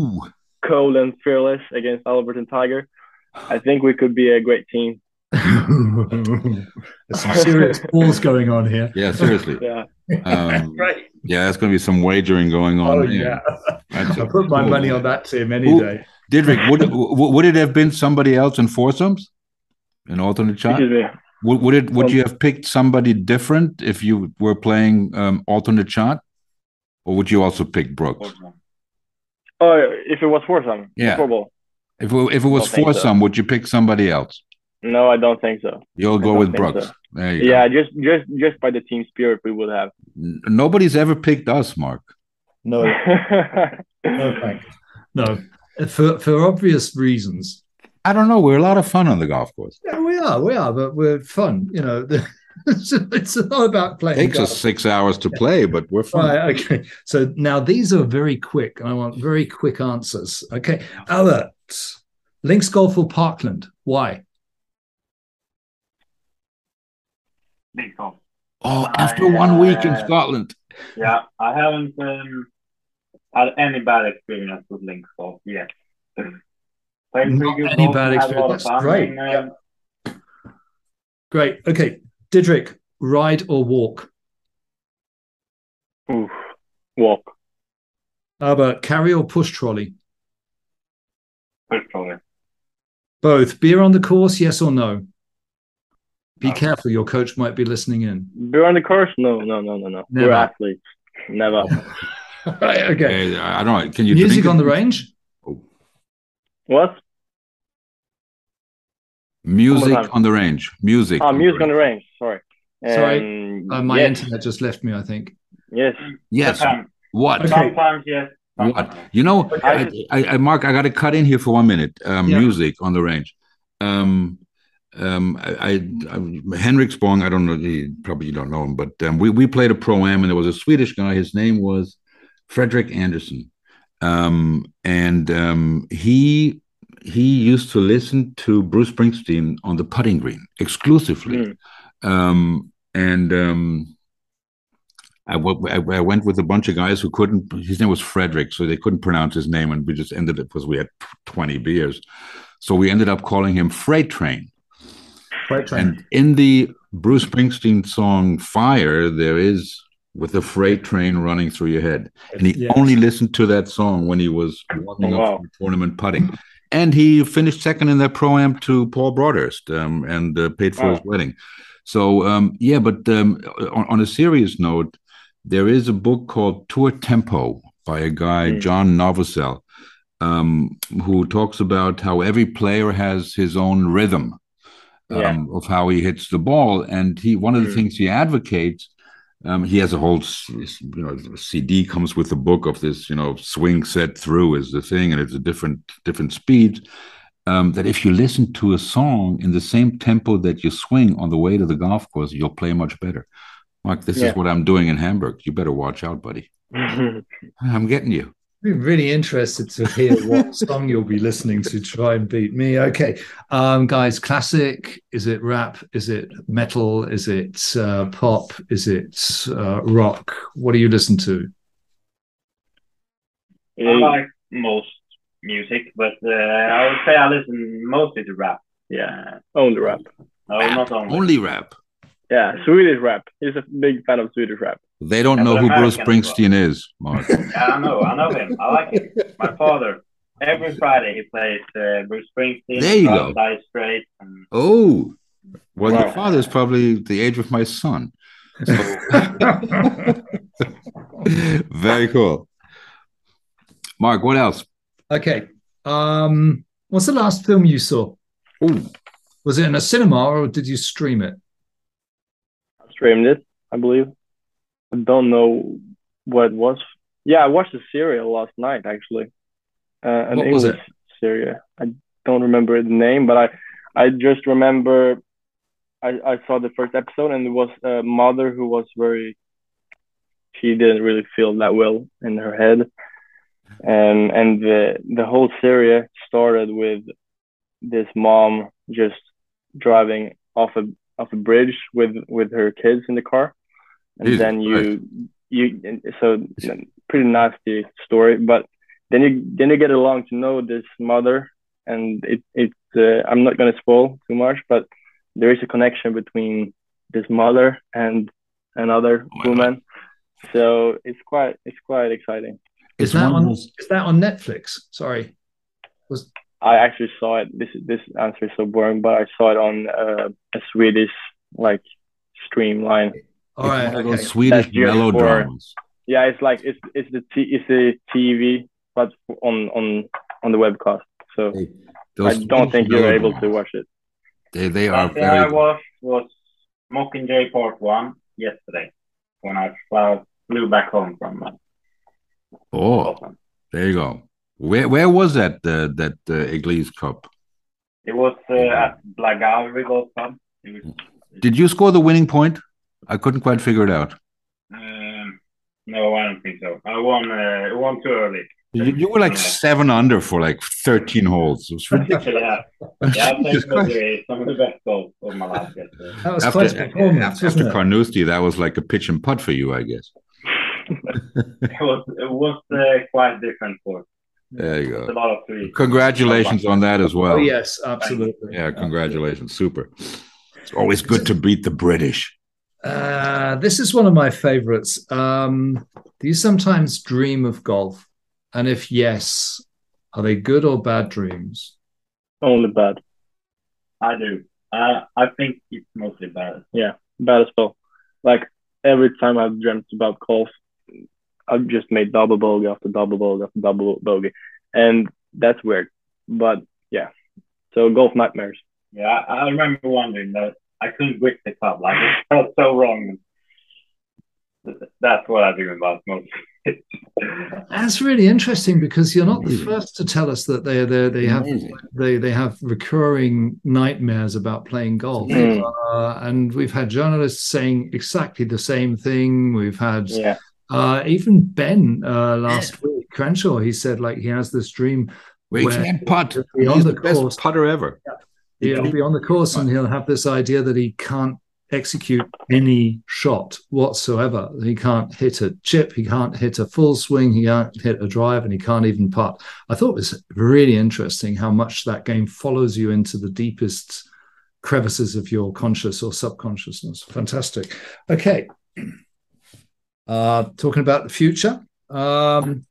cold and fearless against Albert and Tiger, I think we could be a great team. There's some serious balls going on here. Yeah, seriously. Yeah. Um, Right. yeah, there's going to be some wagering going on. Oh, here. yeah. That's a I put my cool money on that team any Who- day. Didrik, would, would it have been somebody else in foursomes? An alternate shot? Excuse me. Would, would it? Would Um, you have picked somebody different if you were playing um, alternate shot, or would you also pick Brooks? Oh, if it was foursome, Yeah. football. If it, if it was Don't think so. foursome, would you pick somebody else? No, I don't think so. You'll go with Brooks. so. There you go. Yeah, just just just by the team spirit we would have. N- Nobody's ever picked us, Mark. No, no, thanks. No, for for obvious reasons. I don't know. We're a lot of fun on the golf course. Yeah, we are, we are, but we're fun. You know, it's, it's not about playing. takes golf. us six hours to play, but we're fun. Right, okay. So now these are very quick. And I want very quick answers. Okay. Albert, Links Golf or Parkland? Why? Big golf. Oh, after one week in Uh, Scotland. Yeah, I haven't um, had any bad experience with links golf yet. Played Not any bad had a lot of experience. fun, Great. and, um, Great. Okay. Didrik, ride or walk? Oof. Walk. Albert, carry or push trolley? push trolley. Both. Beer on the course, yes or no? Be careful, your coach might be listening in. Beer on the course? No, no, no, no, no. Never. We're athletes. Never. right, okay. Uh, I don't know. Can you Music on the range? What? Music time. on the range. Music. Ah, on the music on the range. range. Sorry. Sorry, Um, Uh, my yes, internet just left me, I think. Yes. Yes. Sometimes, What? Okay. sometimes yes. What? sometimes no. You know, I, I, I, Mark, I got to cut in here for one minute. Um, Yeah. Music on the range. Um, um, I, I, I Henrik Spong. I don't know. He, probably you don't know him, but um, we we played a pro am, and there was a Swedish guy. His name was Frederick Anderson, um, and um, he he used to listen to Bruce Springsteen on the putting green exclusively. Mm. Um, and um, I, w- I I went with a bunch of guys who couldn't. His name was Frederick, so they couldn't pronounce his name, and we just ended it because we had twenty beers. So we ended up calling him Freight Train. Right. And in the Bruce Springsteen song "Fire," there is with a freight train running through your head, and he Yes. only listened to that song when he was warming Oh, up for tournament putting. And he finished second in that pro am to Paul Broadhurst, um, and uh, paid for Wow. his wedding. So um, yeah, but um, on, on a serious note, there is a book called Tour Tempo by a guy Mm. John Novosel, um, who talks about how every player has his own rhythm um, of how he hits the ball. And he one of the Mm. things he advocates, um, he has a whole you know CD comes with a book of this you know swing set through is the thing, and it's a different different speeds. Um, that if you listen to a song in the same tempo that you swing on the way to the golf course, you'll play much better. Mark, this Yeah. is what I'm doing in Hamburg. You better watch out, buddy. I'm getting you. I'd be really interested to hear what song you'll be listening to try and beat me. Okay, um, guys, classic? Is it rap? Is it metal? Is it uh, pop? Is it uh, rock? What do you listen to? I like most music, but uh, I would say I listen mostly to rap. Yeah. only the rap. No, not only. Only rap. Yeah, Swedish rap. He's a big fan of Swedish rap. They don't Yeah, know but who Bruce American as well. Springsteen is, Mark. Yeah, I know. I know him. I like him. My father. Every Friday he plays uh, Bruce Springsteen. There you go. Dire Straits, and Oh, well, your Wow. father's probably the age of my son. So, very cool. Mark, what else? Okay, um, what's the last film you saw? Ooh, Was it in a cinema or did you stream it? I streamed it, I believe. I don't know what it was. Yeah, I watched the serial last night actually. Uh, an What was English serial. I don't remember the name, but I I just remember I, I saw the first episode and it was a mother who was very she didn't really feel that well in her head. And and the the whole series started with this mom just driving off a off a bridge with with her kids in the car and Jesus then you you and so pretty nasty story but then you then you get along to know this mother and it it uh, i'm not going to spoil too much but there is a connection between this mother and another Oh my God. woman so it's quite it's quite exciting Is It's that on? those- Is that on Netflix? Sorry. was i actually saw it this this answer is so boring but i saw it on uh, a swedish like streamline All it's right. one of okay. those Swedish That's just melodramas. Yeah, it's like it's it's the t- it's the TV but on on on the webcast. So Hey, I don't think you're able to watch it. They they are Last thing I very. watched was Mockingjay Part 1 yesterday when I flew, flew back home from uh, Oh, Scotland. there you go. Where where was that uh, that uh, Léglise Cup? It was uh, at Blagalry Golf Club. It was, Did you score the winning point? I couldn't quite figure it out. um, no, I don't think so. I won, uh, won too early. You, you were like Yeah. seven under for like thirteen holes. It was ridiculous. yeah, yeah, I Jesus think Christ. maybe some of the best golf of my life yesterday. That was After, quite a performance, after, after? Carnoustie, that was like a pitch and putt for you, I guess. It was, it was uh, quite different for There you a go. lot of three. Congratulations on that as well. Oh yes, absolutely. Yeah, congratulations. Super. It's always good to beat the British. Uh, this is one of my favorites. Um, do you sometimes dream of golf? And if yes, are they good or bad dreams? Only bad. I do. Uh, I think it's mostly bad. Yeah, bad as well. Like every time I've dreamt about golf, I've just made double bogey after double bogey after double bogey. And that's weird. But yeah. So golf nightmares. Yeah, I, I remember wondering that I couldn't grip the club. Like it felt so wrong. That's what I dream about most. That's really interesting because you're not the first to tell us that they they they have Amazing. they they have recurring nightmares about playing golf. Mm. Uh, and we've had journalists saying exactly the same thing. We've had Yeah. uh, even Ben uh, last week, Crenshaw. He said like he has this dream Where he can't putt. He's the the best putter ever. He'll be on the course and he'll have this idea that he can't execute any shot whatsoever. He can't hit a chip, he can't hit a full swing, he can't hit a drive, and he can't even putt. I thought it was really interesting how much that game follows you into the deepest crevices of your conscious or subconsciousness. Fantastic. Okay. Uh, talking about the future, um,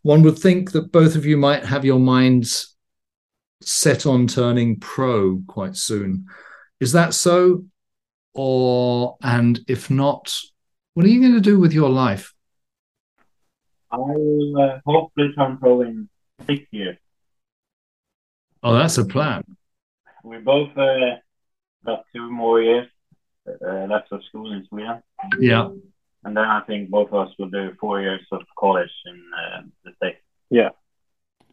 one would think that both of you might have your minds set on turning pro quite soon. Is that so? Or, and if not, what are you going to do with your life? I'll uh, hopefully turn pro in six years. Oh, that's a plan. We both uh, got two more years uh, left of school in Sweden. Yeah. And then I think both of us will do four years of college in uh, the States.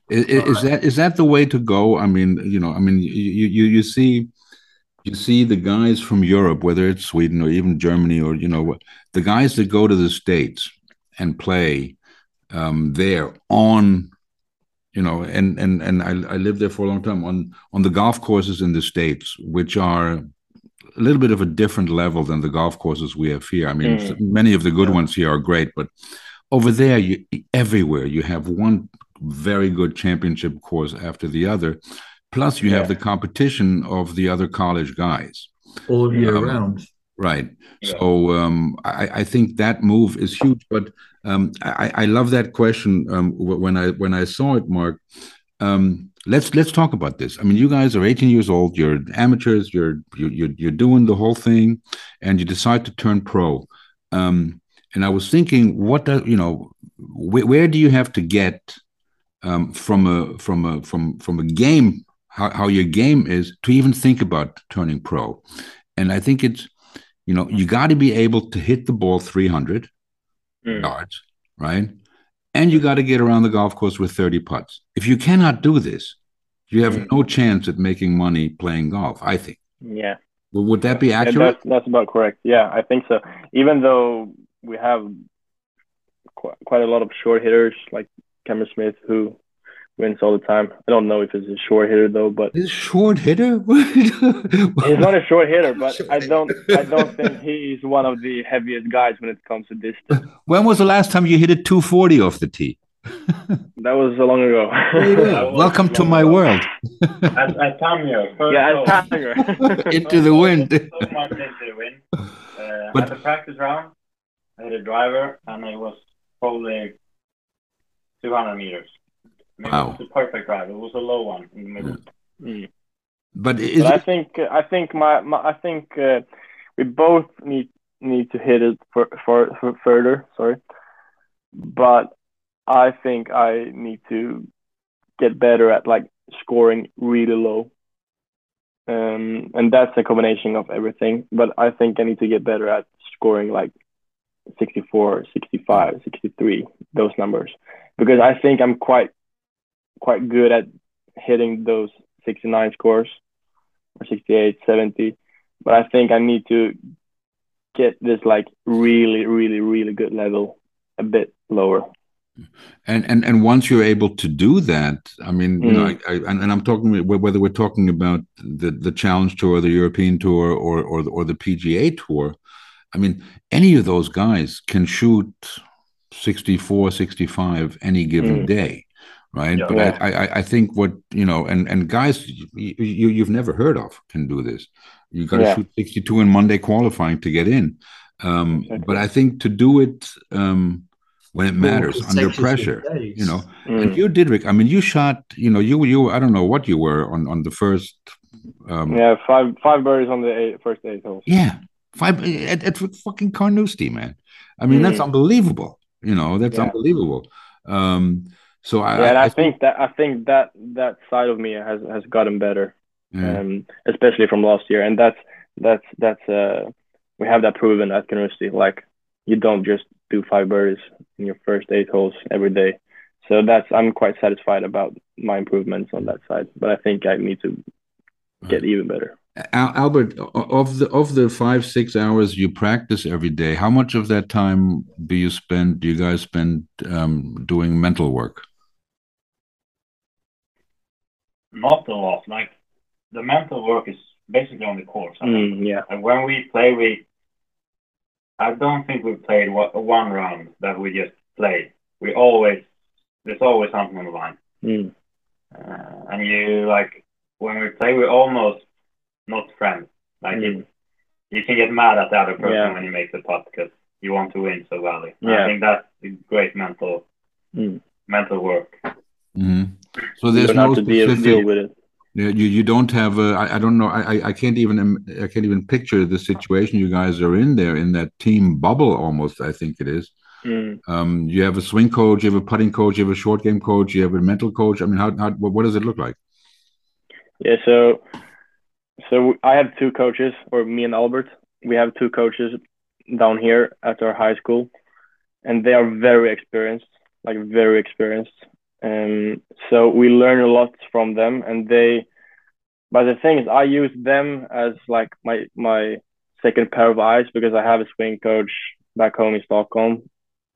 Is, is that is that the way to go? I mean, you know, I mean, you you you see, you see the guys from Europe, whether it's Sweden or even Germany, or you know, the guys that go to the states and play um, there on, you know, and and and I, I lived there for a long time on on the golf courses in the states, which are a little bit of a different level than the golf courses we have here. I mean, Mm. many of the good ones here are great, but over there, you everywhere you have one very good championship course after the other. Plus, you have the competition of the other college guys. All year Um, round. Right. Yeah. So um, I, I think that move is huge. But um, I, I love that question. Um, when I when I saw it, Mark. Um, let's let's talk about this. I mean, you guys are 18 years old. You're amateurs. You're you're you're, you're doing the whole thing, and you decide to turn pro. Um, and I was thinking, what do you know? Wh- where do you have to get um, from a from a from from a game how, how your game is to even think about turning pro? And I think it's you know you got to be able to hit the ball 300 Mm. yards right and you got to get around the golf course with 30 putts if you cannot do this you have Mm. no chance at making money playing golf i think Yeah. Well, would that be accurate that's that's about correct. Yeah, I think so. Even though we have qu- quite a lot of short hitters like Cameron Smith who wins all the time. I don't know if he's a short hitter though, but this short hitter he's not a short hitter. But I don't I don't think he's one of the heaviest guys when it comes to distance. when was the last time you hit a 240 off the tee That was so long ago. Welcome to my world At, at Tamio, yeah, hole. as Tiger. into the wind so much into the wind. Uh, But- at the practice round, I had a driver, and it was probably 200 meters. I mean, Wow. It was a perfect drive. It was a low one in the middle. Mm. but is but I think I think my, my I think uh, we both need need to hit it for, for, for further. Sorry, but I think I need to get better at like scoring really low. Um, and that's a combination of everything. But I think I need to get better at scoring like 64, 65, 63, those numbers. Because I think I'm quite quite good at hitting those 69 scores or 68, 70. But I think I need to get this like really, really, really good level a bit lower. And and and once you're able to do that, I mean, mm. you know, mm. I, I, and, and, I'm talking whether we're talking about the the Challenge Tour, the European Tour, or or or the PGA Tour. I mean, any of those guys can shoot 64, 65 any given mm. day, right? Yeah, but yeah. I, I I think what you know, and and guys you, you you've never heard of can do this. You got to yeah. shoot 62 in Monday qualifying to get in. Um, exactly. But I think to do it. Um, when it matters under pressure you know mm. and you did rick i mean you shot you know you you i don't know what you were on on the first um, yeah five five birdies on the eight, first eight holes yeah five at, at fucking carnoustie man i mean mm. that's unbelievable you know that's yeah. unbelievable um so I, yeah, and I, I think, that I think that that side of me has has gotten better, yeah. um, especially from last year, and that's that's that's uh we have that proven at Carnoustie. Like you don't just do five birdies in your first eight holes every day. So that's I'm quite satisfied about my improvements on that side. But I think I need to get even better. Albert, of the of the five six hours you practice every day, how much of that time do you spend? Do you guys spend um, doing mental work? Not a lot. Like the mental work is basically on the course. Mm, yeah. And when we play, we I don't think we played one round that we just played. We always there's always something on the line. Mm. Uh, and you like when we play, we're almost not friends. Like mm. it, you can get mad at the other person yeah. when you make the putt because you want to win so badly. Yeah. I think that's great mental mm. mental work. Mm-hmm. So there's no specific, deal with it you you don't have a, I, I don't know I I can't even I can't even picture the situation you guys are in there in that team bubble almost I think it is. Mm. Um, you have a swing coach, you have a putting coach, you have a short game coach, you have a mental coach. I mean, how, how what does it look like? Yeah, so so I have two coaches, or me and Albert. We have two coaches down here at our high school, and they are very experienced, like very experienced. Um, so we learn a lot from them, and they. But the thing is, I use them as like my my second pair of eyes because I have a swing coach back home in Stockholm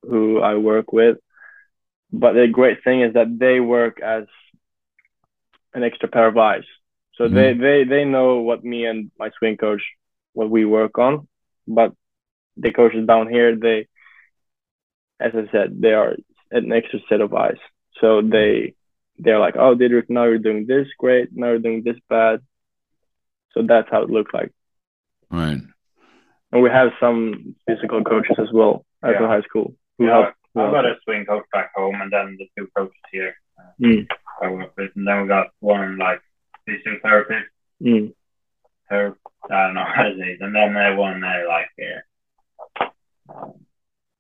who I work with. But the great thing is that they work as an extra pair of eyes. So mm-hmm. they, they they know what me and my swing coach what we work on. But the coaches down here, they as I said, they are an extra set of eyes. So they they're like, oh, Didrik, now you're doing this great, now you're doing this bad. So that's how it looks like. Right. And we have some physical coaches as well at yeah. the high school. Who yeah, help, who I've got a swing coach back home, and then the two coaches here. Uh, mm. I work with, and then we got one like physiotherapist. Mm. Her, I don't know how to say it, and then uh, one uh, like. Uh,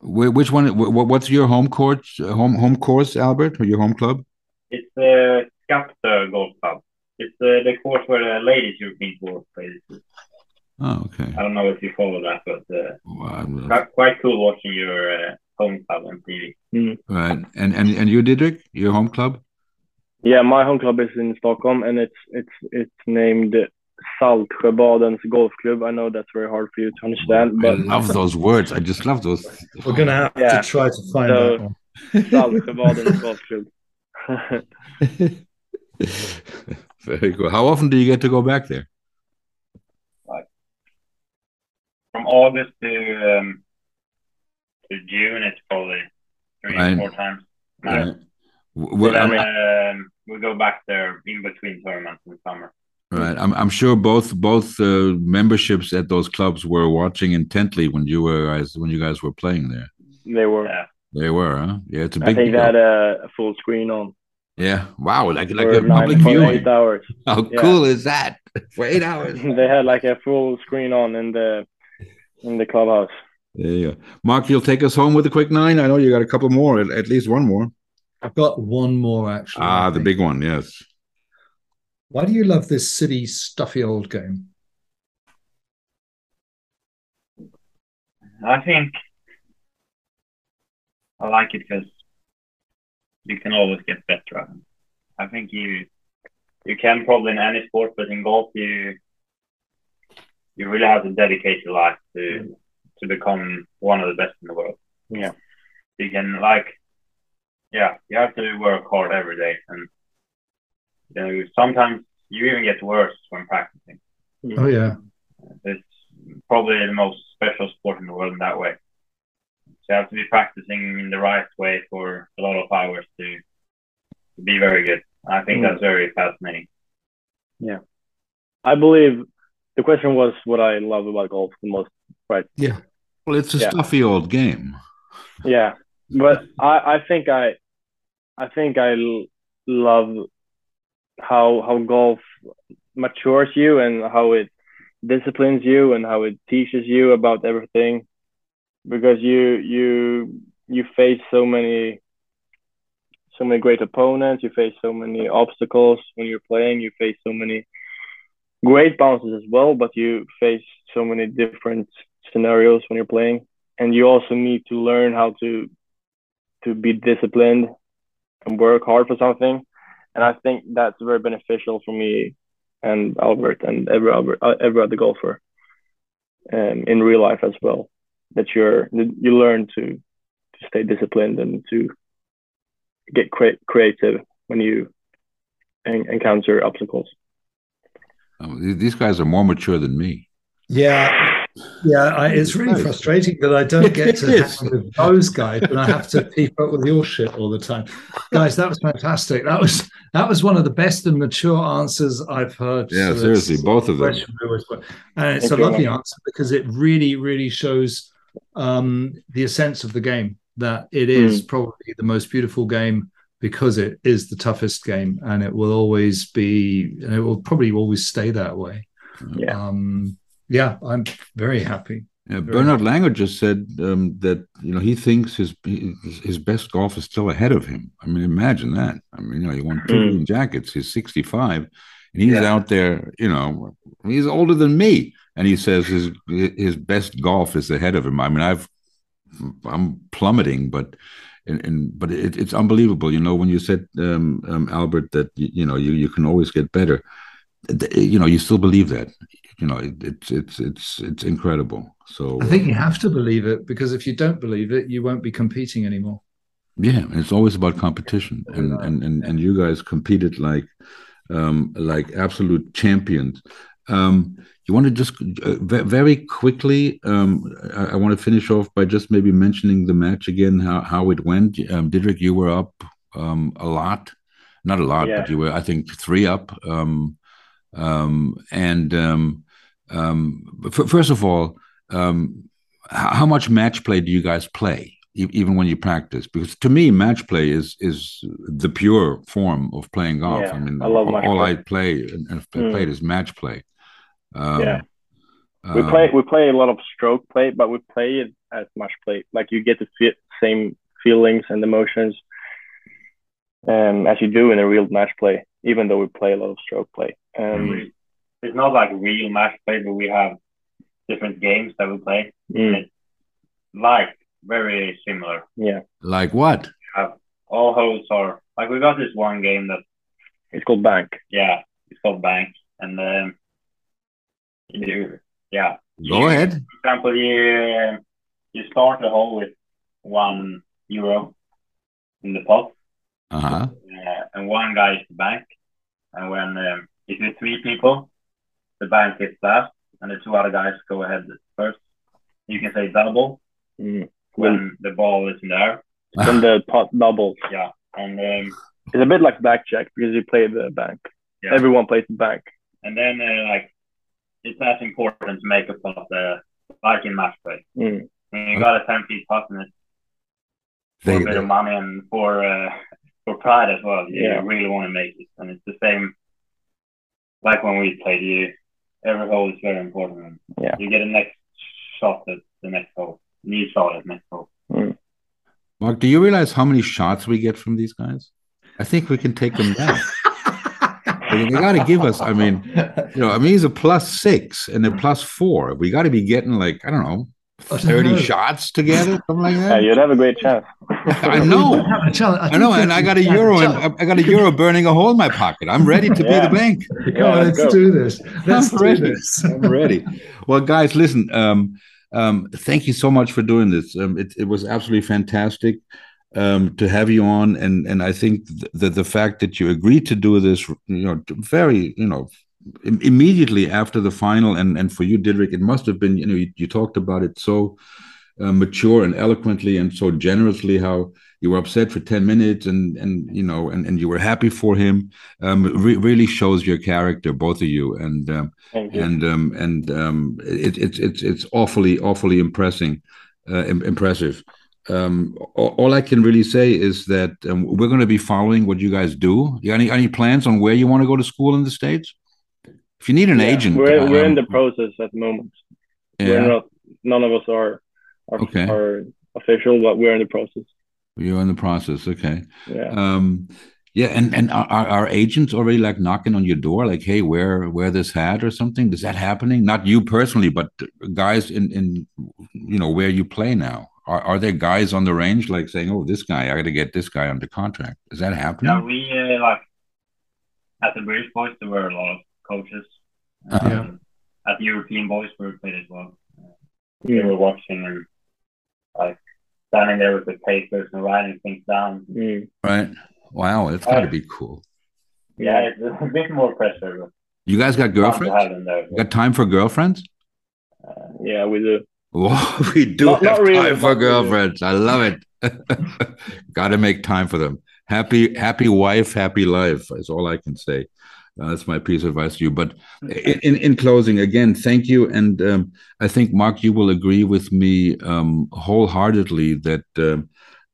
which one? What's your home course? Home home course, Albert, or your home club? It's the uh, Skaftö Golf Club. It's uh, the course where the ladies European Tour plays. Oh, okay. I don't know if you follow that, but uh, well, quite, quite cool watching your uh, home club on TV. Mm. Right, and and and you, Didrik, your home club? Yeah, my home club is in Stockholm, and it's it's it's named Saltsjöbadens Golf Club. I know that's very hard for you to understand, but I love those words. I just love those. We're gonna have yeah. to try to find so, that one. Saltsjöbadens Golfklubb. very cool. How often do you get to go back there? Like from August to um, to June, it's probably three right. or four times. Right. Well, then, um, we go back there in between tournaments in summer. Right. I'm, I'm sure both both uh, memberships at those clubs were watching intently when you were guys when you guys were playing there. They were. Yeah. They were, huh? Yeah, it's a big. I think deal. they had a, a, full screen on. Yeah. Wow. Like like a public viewing. Eight hours. How yeah. cool is that? For eight hours. they had like a full screen on in the in the clubhouse. There you go. Mark, you'll take us home with a quick nine. I know you got a couple more, at, at least one more. I've got one more actually. Ah, the big one, yes. Why do you love this silly, stuffy old game? I think I like it because you can always get better at it. I think you you can probably in any sport, but in golf you you really have to dedicate your life to to become one of the best in the world. Yeah. You can like yeah, you have to work hard every day and you know sometimes you even get worse when practicing. Oh yeah. It's probably the most special sport in the world in that way. So you have to be practicing in the right way for a lot of hours to, to be very good. I think Mm. that's very fascinating. Yeah, I believe the question was what I love about golf the most. Right? Yeah. Well, it's a Yeah. stuffy old game. Yeah, but I, I think I, I think I love how how golf matures you and how it disciplines you and how it teaches you about everything, because you you you face so many so many great opponents, you face so many obstacles when you're playing, you face so many great bounces as well, but you face so many different scenarios when you're playing. And you also need to learn how to to be disciplined and work hard for something. And i think that's very beneficial for me and albert and every other uh, every other golfer um, in real life as well that you're you learn to to stay disciplined and to get cre- creative when you en- encounter obstacles. Um, these guys are more mature than me. Yeah, yeah. I, it's really Nice. frustrating that I don't get to hang with those guys, and I have to keep up with your shit all the time. Guys, that was fantastic. That was that was one of the best and mature answers I've heard. Yeah, seriously, both of them. question we always put. And it's Thank a you. lovely answer because it really, really shows um, the essence of the game. That it is probably the most beautiful game because it is the toughest game, and it will always be, and it will probably always stay that way. Yeah. Um, yeah, I'm very happy. Yeah, Very Bernard Langer just said um, that you know he thinks his his best golf is still ahead of him. I mean, imagine that. I mean, you know, he won two Mm. jackets. He's sixty five, and he's Yeah. out there. You know, he's older than me, and he says his his best golf is ahead of him. I mean, I've I'm plummeting, but. And, and but it, it's unbelievable, you know. When you said um, um, Albert that you, you know you, you can always get better, you know you still believe that, you know. It, it's it's it's it's incredible. So I think you have to believe it because if you don't believe it, you won't be competing anymore. Yeah, it's always about competition, and and and, and you guys competed like um, like absolute champions. Um, you want to just uh, very quickly? Um, I, I want to finish off by just maybe mentioning the match again, how how it went. Um, Didrik, you were up um, a lot, not a lot, Yeah. but you were I think three up. Um, um, and um, um, f- first of all, um, how much match play do you guys play? e- even when you practice because to me match play is is the pure form of playing golf Yeah, i mean I love all, all play. i play and have Mm. played is match play um, Yeah. we um, play we play a lot of stroke play, but we play it as match play. Like you get the fe- same feelings and emotions um, as you do in a real match play, even though we play a lot of stroke play. Um, We- it's not like real match play, but we have different games that we play. mm, Like very similar. yeah, like what All holes are like we got this one game that it's called bank. yeah, it's called Bank, and um, you yeah. go You- ahead For example, you you start the hole with one euro in the pot, uh-huh uh, and one guy is the bank. And when um, if you're three people, the bank hits last, and the two other guys go ahead first. You can say double Mm. when the ball is in the air. When the pot doubles, Yeah, and um, it's a bit like blackjack because you play the bank. Yeah. Everyone plays the bank. and then uh, like it's as important to make a pot uh, like in match play. Mm. When you got a ten feet pot and it's for a bit of money and for uh, for pride as well. You Yeah. really want to make it, and it's the same. Like when we played, you every hole is very important. Yeah. You get a next shot at the next hole. New shot at next hole. Mm. Mark, do you realize how many shots we get from these guys? I think we can take them down. they got to give us. I mean, you know, I mean, he's a plus six and a plus four. We got to be getting like I don't know, thirty shots together, something like that. Yeah, you'd have a great chance. I know, Have a challenge. I know, and I got a euro, and I got a euro burning a hole in my pocket. I'm ready to Yeah. be the bank. Come Yeah, on, let's let's go. do this. Let's I'm do ready. this. I'm ready. Well, guys, listen. Um, um, thank you so much for doing this. Um, it, it was absolutely fantastic um, to have you on, and and I think that the fact that you agreed to do this, you know, very, you know, im- immediately after the final, and and for you, Didrik, it must have been, you know, you, you talked about it so uh, mature and eloquently and so generously how you were upset for 10 minutes and and you know and, and you were happy for him um re- really shows your character both of you and um, you. and um, and um, it, it's it's it's awfully awfully impressing, uh, im- impressive. Um, all, all I can really say is that um, we're going to be following what you guys do. You got any any plans on where you want to go to school in the states? If you need an Yeah, agent, We're we're in um, the process at the moment. yeah, We're not. None of us are are, Okay. are official, but we're in the process. you're in the process. Okay. Yeah. Um, yeah, and and are, are are agents already like knocking on your door, like, hey, wear wear this hat or something? Is that happening? Not you personally, but guys in in you know where you play now. Are are there guys on the range like saying, oh, this guy, I got to get this guy under contract? Is that happening? Yeah, we uh, like at the British boys there were a lot of coaches. Uh-huh. Um, At the European boys we played as well. They Mm. were watching and like standing there with the papers and writing things down. Mm. Right? Wow, it's got to be cool. Yeah, it's a bit more pressure. But You guys got girlfriends? have them there. You got time for girlfriends? Yeah, we do. We do Not- have not really, time for not really. girlfriends. I love it. Got to make time for them. Happy, happy wife, happy life. Is all I can say. Uh, that's my piece of advice to you. But in, in, in closing, again, thank you. And um, I think Mark, you will agree with me um, wholeheartedly that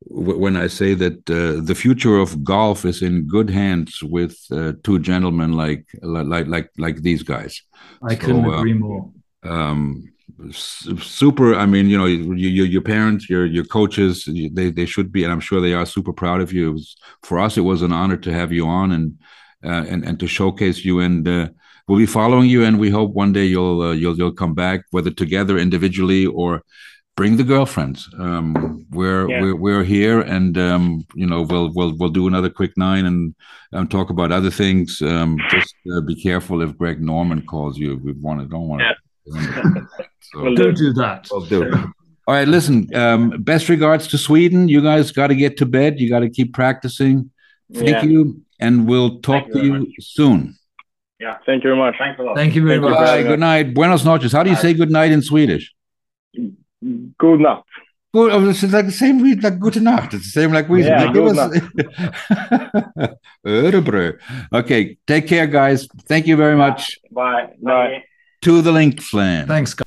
w- when I say that uh, the future of golf is in good hands with uh, two gentlemen like like like like these guys I couldn't So, uh, agree more. um super i mean you know you, you, your parents your your coaches they they should be and i'm sure they are super proud of you it was, for us it was an honor to have you on and uh, and and to showcase you and uh, we'll be following you and we hope one day you'll uh, you'll you'll come back whether together individually or bring the girlfriends um we're Yeah. we're, we're here and um you know we'll we'll we'll do another quick nine and um, talk about other things um just uh, be careful if greg norman calls you we want to don't want to so, Will do. Don't do that. will do. All right, listen. Um, best regards to Sweden. You guys got to get to bed. You got to keep practicing. Thank Yeah. you, and we'll talk you to you much. soon. Yeah. Thank you very much. Thanks a lot. Thank you very Thank you. much. Bye. very Good night. Buenos noches. How do you say good night in Swedish? Good night. Good. Oh, it's like the same read like good Nacht. It's the same like we. Yeah, like, give good us- Örebro. okay. Take care, guys. Thank you very much. Bye. Bye. Bye. To the link, Flan. Thanks, guys.